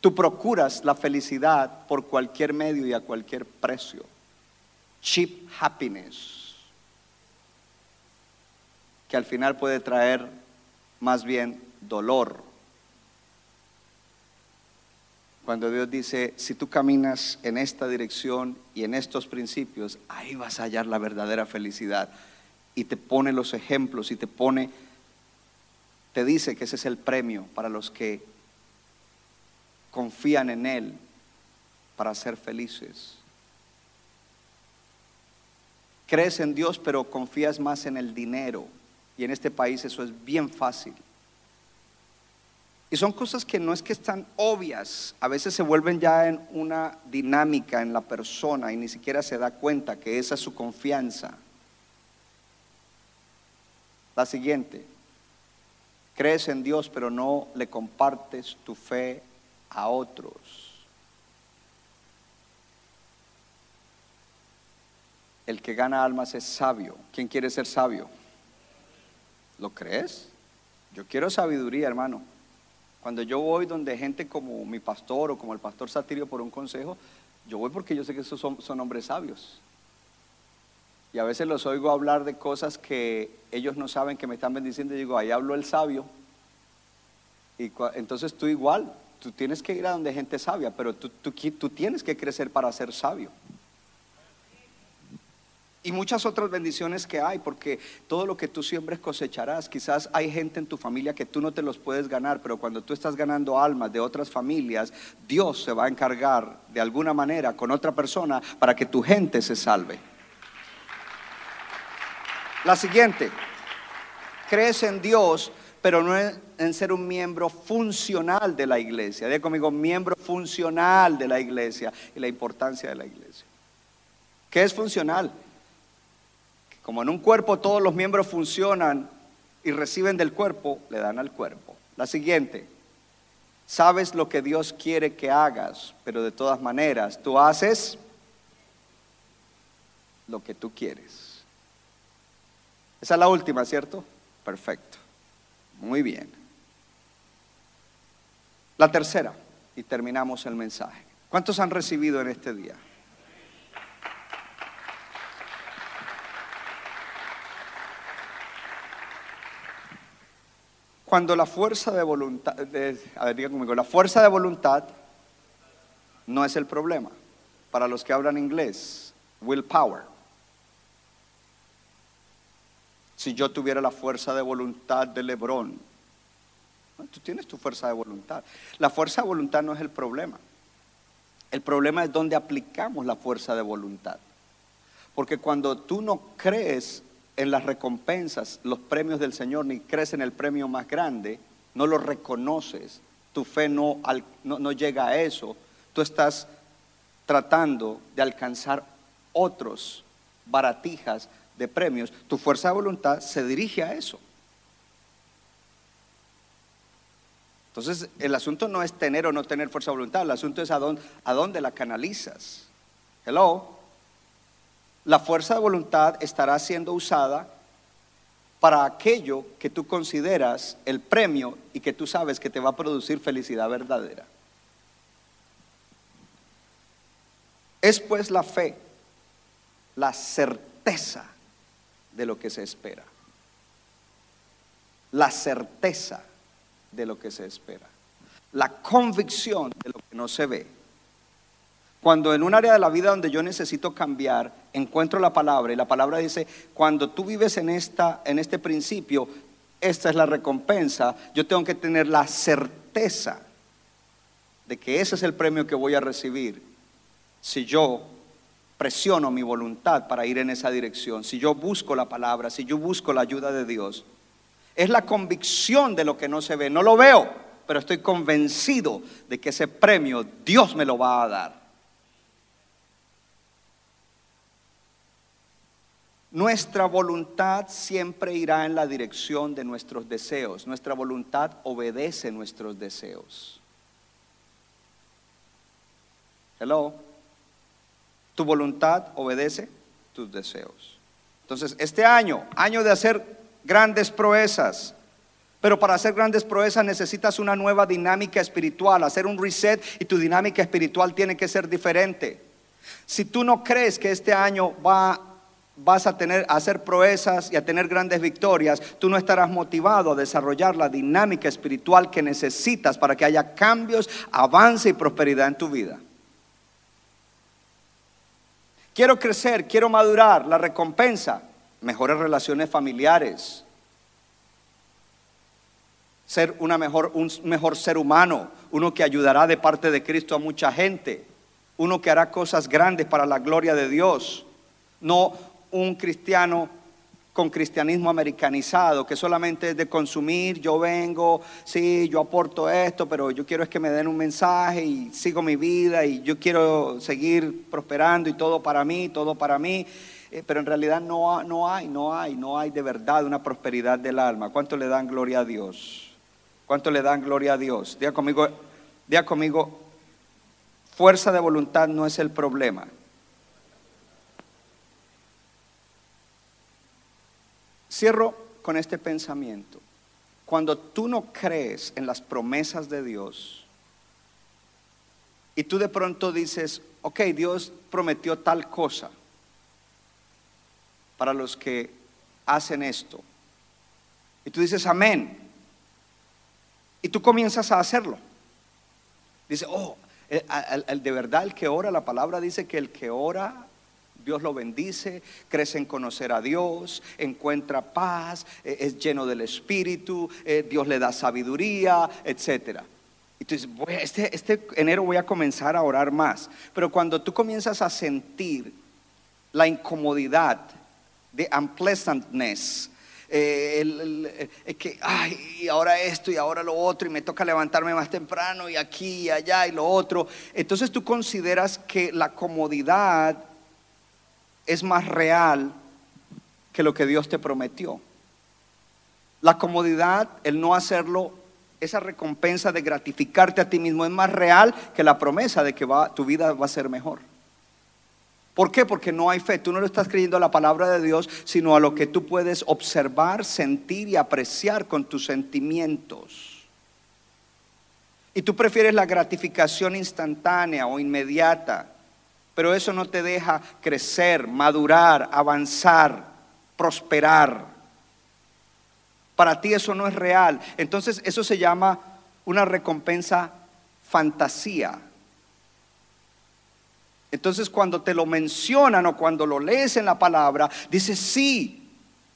tú procuras la felicidad por cualquier medio y a cualquier precio. Cheap happiness, que al final puede traer más bien dolor cuando Dios dice, si tú caminas en esta dirección y en estos principios, ahí vas a hallar la verdadera felicidad. Y te pone los ejemplos y te pone, te dice que ese es el premio para los que confían en Él para ser felices. Crees en Dios, pero confías más en el dinero. Y en este país eso es bien fácil. Y son cosas que no es que están obvias, a veces se vuelven ya en una dinámica en la persona y ni siquiera se da cuenta que esa es su confianza. La siguiente, crees en Dios pero no le compartes tu fe a otros. El que gana almas es sabio. ¿Quién quiere ser sabio? ¿Lo crees? Yo quiero sabiduría, hermano. Cuando yo voy donde gente como mi pastor o como el pastor Satirio por un consejo, yo voy porque yo sé que esos son, hombres sabios. Y a veces los oigo hablar de cosas que ellos no saben que me están bendiciendo y digo, ahí hablo el sabio. Y entonces tú igual, tú tienes que ir a donde gente sabia, pero tú, tú tienes que crecer para ser sabio y muchas otras bendiciones que hay, porque todo lo que tú siembres cosecharás. Quizás hay gente en tu familia que tú no te los puedes ganar, pero cuando tú estás ganando almas de otras familias, Dios se va a encargar de alguna manera con otra persona para que tu gente se salve. La siguiente, crees en Dios, pero no en ser un miembro funcional de la iglesia. Diga conmigo, miembro funcional de la iglesia y la importancia de la iglesia. ¿Qué es funcional? Como en un cuerpo todos los miembros funcionan y reciben del cuerpo, le dan al cuerpo. La siguiente, sabes lo que Dios quiere que hagas, pero de todas maneras tú haces lo que tú quieres. Esa es la última, ¿cierto? Perfecto. Muy bien. La tercera, y terminamos el mensaje. ¿Cuántos han recibido en este día? Cuando la fuerza de voluntad, a ver, diga conmigo, la fuerza de voluntad no es el problema. Para los que hablan inglés, willpower. Si yo tuviera la fuerza de voluntad de Lebrón, tú tienes tu fuerza de voluntad. La fuerza de voluntad no es el problema. El problema es dónde aplicamos la fuerza de voluntad. Porque cuando tú no crees en las recompensas, los premios del Señor, ni crees en el premio más grande, no lo reconoces, tu fe no, no, llega a eso, tú estás tratando de alcanzar otros baratijas de premios, tu fuerza de voluntad se dirige a eso. Entonces, el asunto no es tener o no tener fuerza de voluntad, el asunto es a dónde, a dónde la canalizas. Hello la fuerza de voluntad estará siendo usada para aquello que tú consideras el premio y que tú sabes que te va a producir felicidad verdadera. Es pues la fe, la certeza de lo que se espera. la certeza de lo que se espera, la convicción de lo que no se ve. Cuando en un área de la vida donde yo necesito cambiar, encuentro la palabra y la palabra dice, cuando tú vives en, esta, en este principio, esta es la recompensa, yo tengo que tener la certeza de que ese es el premio que voy a recibir si yo presiono mi voluntad para ir en esa dirección, si yo busco la palabra, si yo busco la ayuda de Dios. Es la convicción de lo que no se ve. No lo veo, pero estoy convencido de que ese premio Dios me lo va a dar. Nuestra voluntad siempre irá en la dirección de nuestros deseos. Nuestra voluntad obedece nuestros deseos. Hello. Tu voluntad obedece tus deseos. Entonces, este año, año de hacer grandes proezas, pero para hacer grandes proezas necesitas una nueva dinámica espiritual, hacer un reset y tu dinámica espiritual tiene que ser diferente. Si tú no crees que este año va vas a tener a hacer proezas y a tener grandes victorias, tú no estarás motivado a desarrollar la dinámica espiritual que necesitas para que haya cambios, avance y prosperidad en tu vida. Quiero crecer, quiero madurar. La recompensa, mejores relaciones familiares. Ser una mejor, un mejor ser humano, uno que ayudará de parte de Cristo a mucha gente, uno que hará cosas grandes para la gloria de Dios. No un cristiano con cristianismo americanizado, que solamente es de consumir, yo vengo, sí, yo aporto esto, pero yo quiero es que me den un mensaje y sigo mi vida y yo quiero seguir prosperando y todo para mí, todo para mí. Eh, pero en realidad no, no hay, no hay, no hay de verdad una prosperidad del alma. ¿Cuánto le dan gloria a Dios? ¿Cuánto le dan gloria a Dios? Conmigo, diga conmigo, fuerza de voluntad no es el problema. Cierro con este pensamiento. Cuando tú no crees en las promesas de Dios y tú de pronto dices, ok, Dios prometió tal cosa para los que hacen esto. Y tú dices, amén. Y tú comienzas a hacerlo. Dice, oh, el, de verdad el que ora, la palabra dice que el que ora Dios lo bendice, crece en conocer a Dios, encuentra paz, eh, es lleno del Espíritu, eh, Dios le da sabiduría, etc. Entonces, este, este enero voy a comenzar a orar más. Pero cuando tú comienzas a sentir la incomodidad de unpleasantness, eh, que, ay, ahora esto y ahora lo otro, y me toca levantarme más temprano, y aquí y allá y lo otro. Entonces tú consideras que la comodidad es más real que lo que Dios te prometió. La comodidad, el no hacerlo, esa recompensa de gratificarte a ti mismo es más real que la promesa de que tu vida va a ser mejor. ¿Por qué? Porque no hay fe. Tú no lo estás creyendo a la palabra de Dios, sino a lo que tú puedes observar, sentir y apreciar con tus sentimientos. Y tú prefieres la gratificación instantánea o inmediata pero eso no te deja crecer, madurar, avanzar, prosperar. Para ti eso no es real. Entonces eso se llama una recompensa fantasía. Entonces cuando te lo mencionan o cuando lo lees en la palabra, dices sí,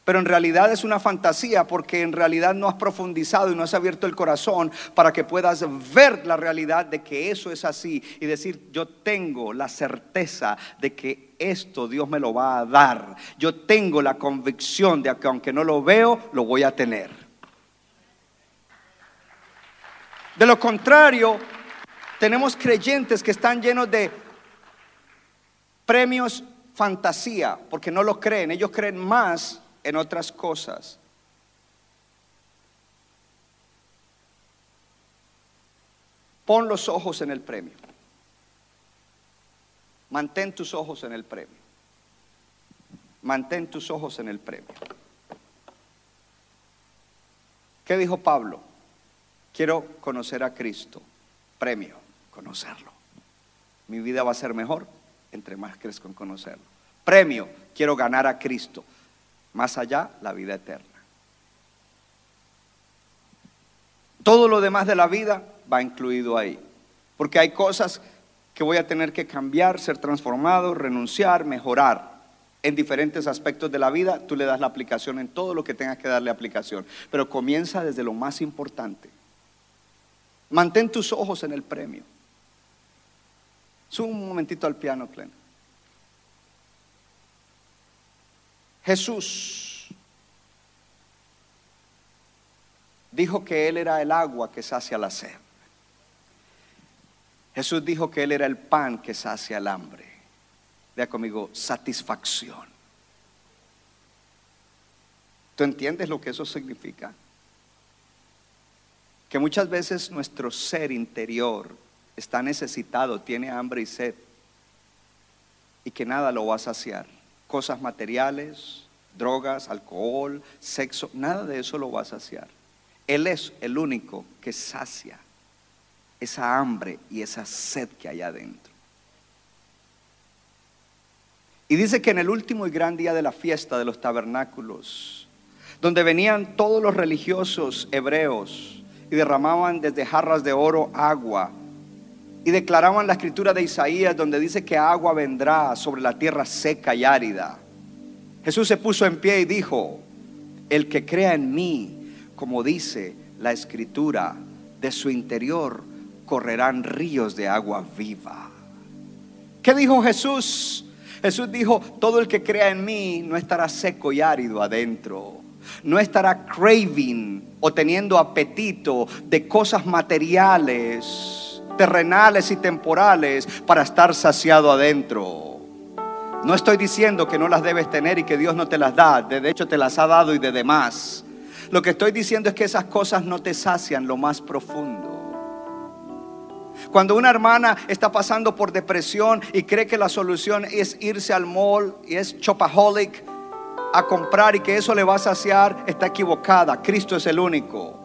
pero en realidad es una fantasía porque en realidad no has profundizado y no has abierto el corazón para que puedas ver la realidad de que eso es así y decir, yo tengo la certeza de que esto Dios me lo va a dar. Yo tengo la convicción de que aunque no lo veo, lo voy a tener. De lo contrario, tenemos creyentes que están llenos de premios fantasía porque no lo creen. Ellos creen más en otras cosas. Pon los ojos en el premio. Mantén tus ojos en el premio. Mantén tus ojos en el premio. ¿Qué dijo Pablo? Quiero conocer a Cristo. Premio, conocerlo. Mi vida va a ser mejor entre más crezco en conocerlo. Premio, quiero ganar a Cristo. Más allá, la vida eterna. Todo lo demás de la vida va incluido ahí. Porque hay cosas que voy a tener que cambiar, ser transformado, renunciar, mejorar. En diferentes aspectos de la vida, tú le das la aplicación en todo lo que tengas que darle aplicación. Pero comienza desde lo más importante. Mantén tus ojos en el premio. Sube un momentito al piano, Clen. Jesús dijo que Él era el agua que sacia la sed. Jesús dijo que Él era el pan que sacia el hambre. Vea conmigo, satisfacción. ¿Tú entiendes lo que eso significa? Que muchas veces nuestro ser interior está necesitado, tiene hambre y sed, y que nada lo va a saciar. Cosas materiales, drogas, alcohol, sexo, nada de eso lo va a saciar. Él es el único que sacia esa hambre y esa sed que hay adentro. Y dice que en el último y gran día de la fiesta de los tabernáculos, donde venían todos los religiosos hebreos y derramaban desde jarras de oro agua, y declaraban la escritura de Isaías donde dice que agua vendrá sobre la tierra seca y árida. Jesús se puso en pie y dijo, el que crea en mí, como dice la escritura, de su interior correrán ríos de agua viva. ¿Qué dijo Jesús? Jesús dijo, todo el que crea en mí no estará seco y árido adentro. No estará craving o teniendo apetito de cosas materiales, terrenales y temporales para estar saciado adentro. No estoy diciendo que no las debes tener y que Dios no te las da. De hecho, te las ha dado y de demás. Lo que estoy diciendo es que esas cosas no te sacian lo más profundo. Cuando una hermana está pasando por depresión y cree que la solución es irse al mall y es chopaholic a comprar y que eso le va a saciar, está equivocada. Cristo es el único.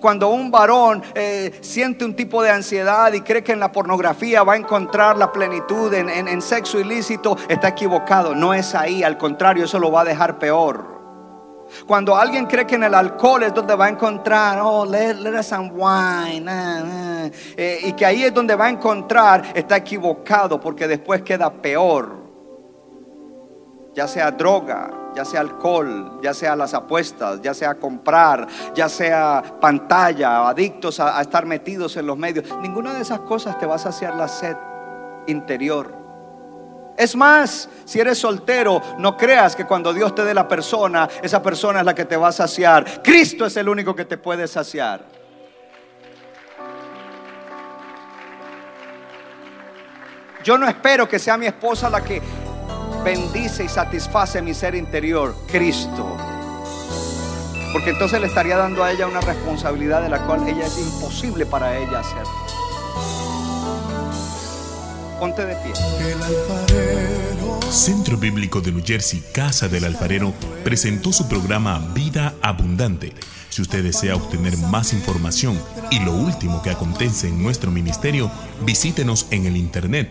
Cuando un varón eh, siente un tipo de ansiedad y cree que en la pornografía va a encontrar la plenitud en, en sexo ilícito, está equivocado. No es ahí, al contrario, eso lo va a dejar peor. Cuando alguien cree que en el alcohol es donde va a encontrar, oh, let, us some wine, eh, y que ahí es donde va a encontrar, está equivocado porque después queda peor. Ya sea droga, ya sea alcohol, ya sea las apuestas, ya sea comprar, ya sea pantalla, adictos a estar metidos en los medios. Ninguna de esas cosas te va a saciar la sed interior. Es más, si eres soltero, no creas que cuando Dios te dé la persona, esa persona es la que te va a saciar. Cristo es el único que te puede saciar. Yo no espero que sea mi esposa la que bendice y satisface mi ser interior, Cristo. Porque entonces le estaría dando a ella una responsabilidad de la cual ella es imposible para ella hacer. Ponte de pie. Centro Bíblico de New Jersey, Casa del Alfarero, presentó su programa Vida Abundante. Si usted desea obtener más información y lo último que acontece en nuestro ministerio, visítenos en el internet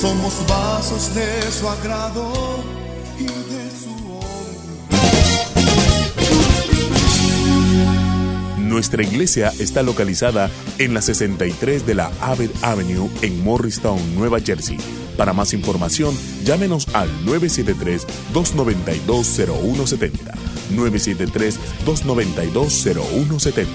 Somos vasos de su agrado y de su Nuestra iglesia está localizada en la 63 de la Abbott Avenue en Morristown, Nueva Jersey. Para más información, llámenos al 973-292-0170. 973-292-0170.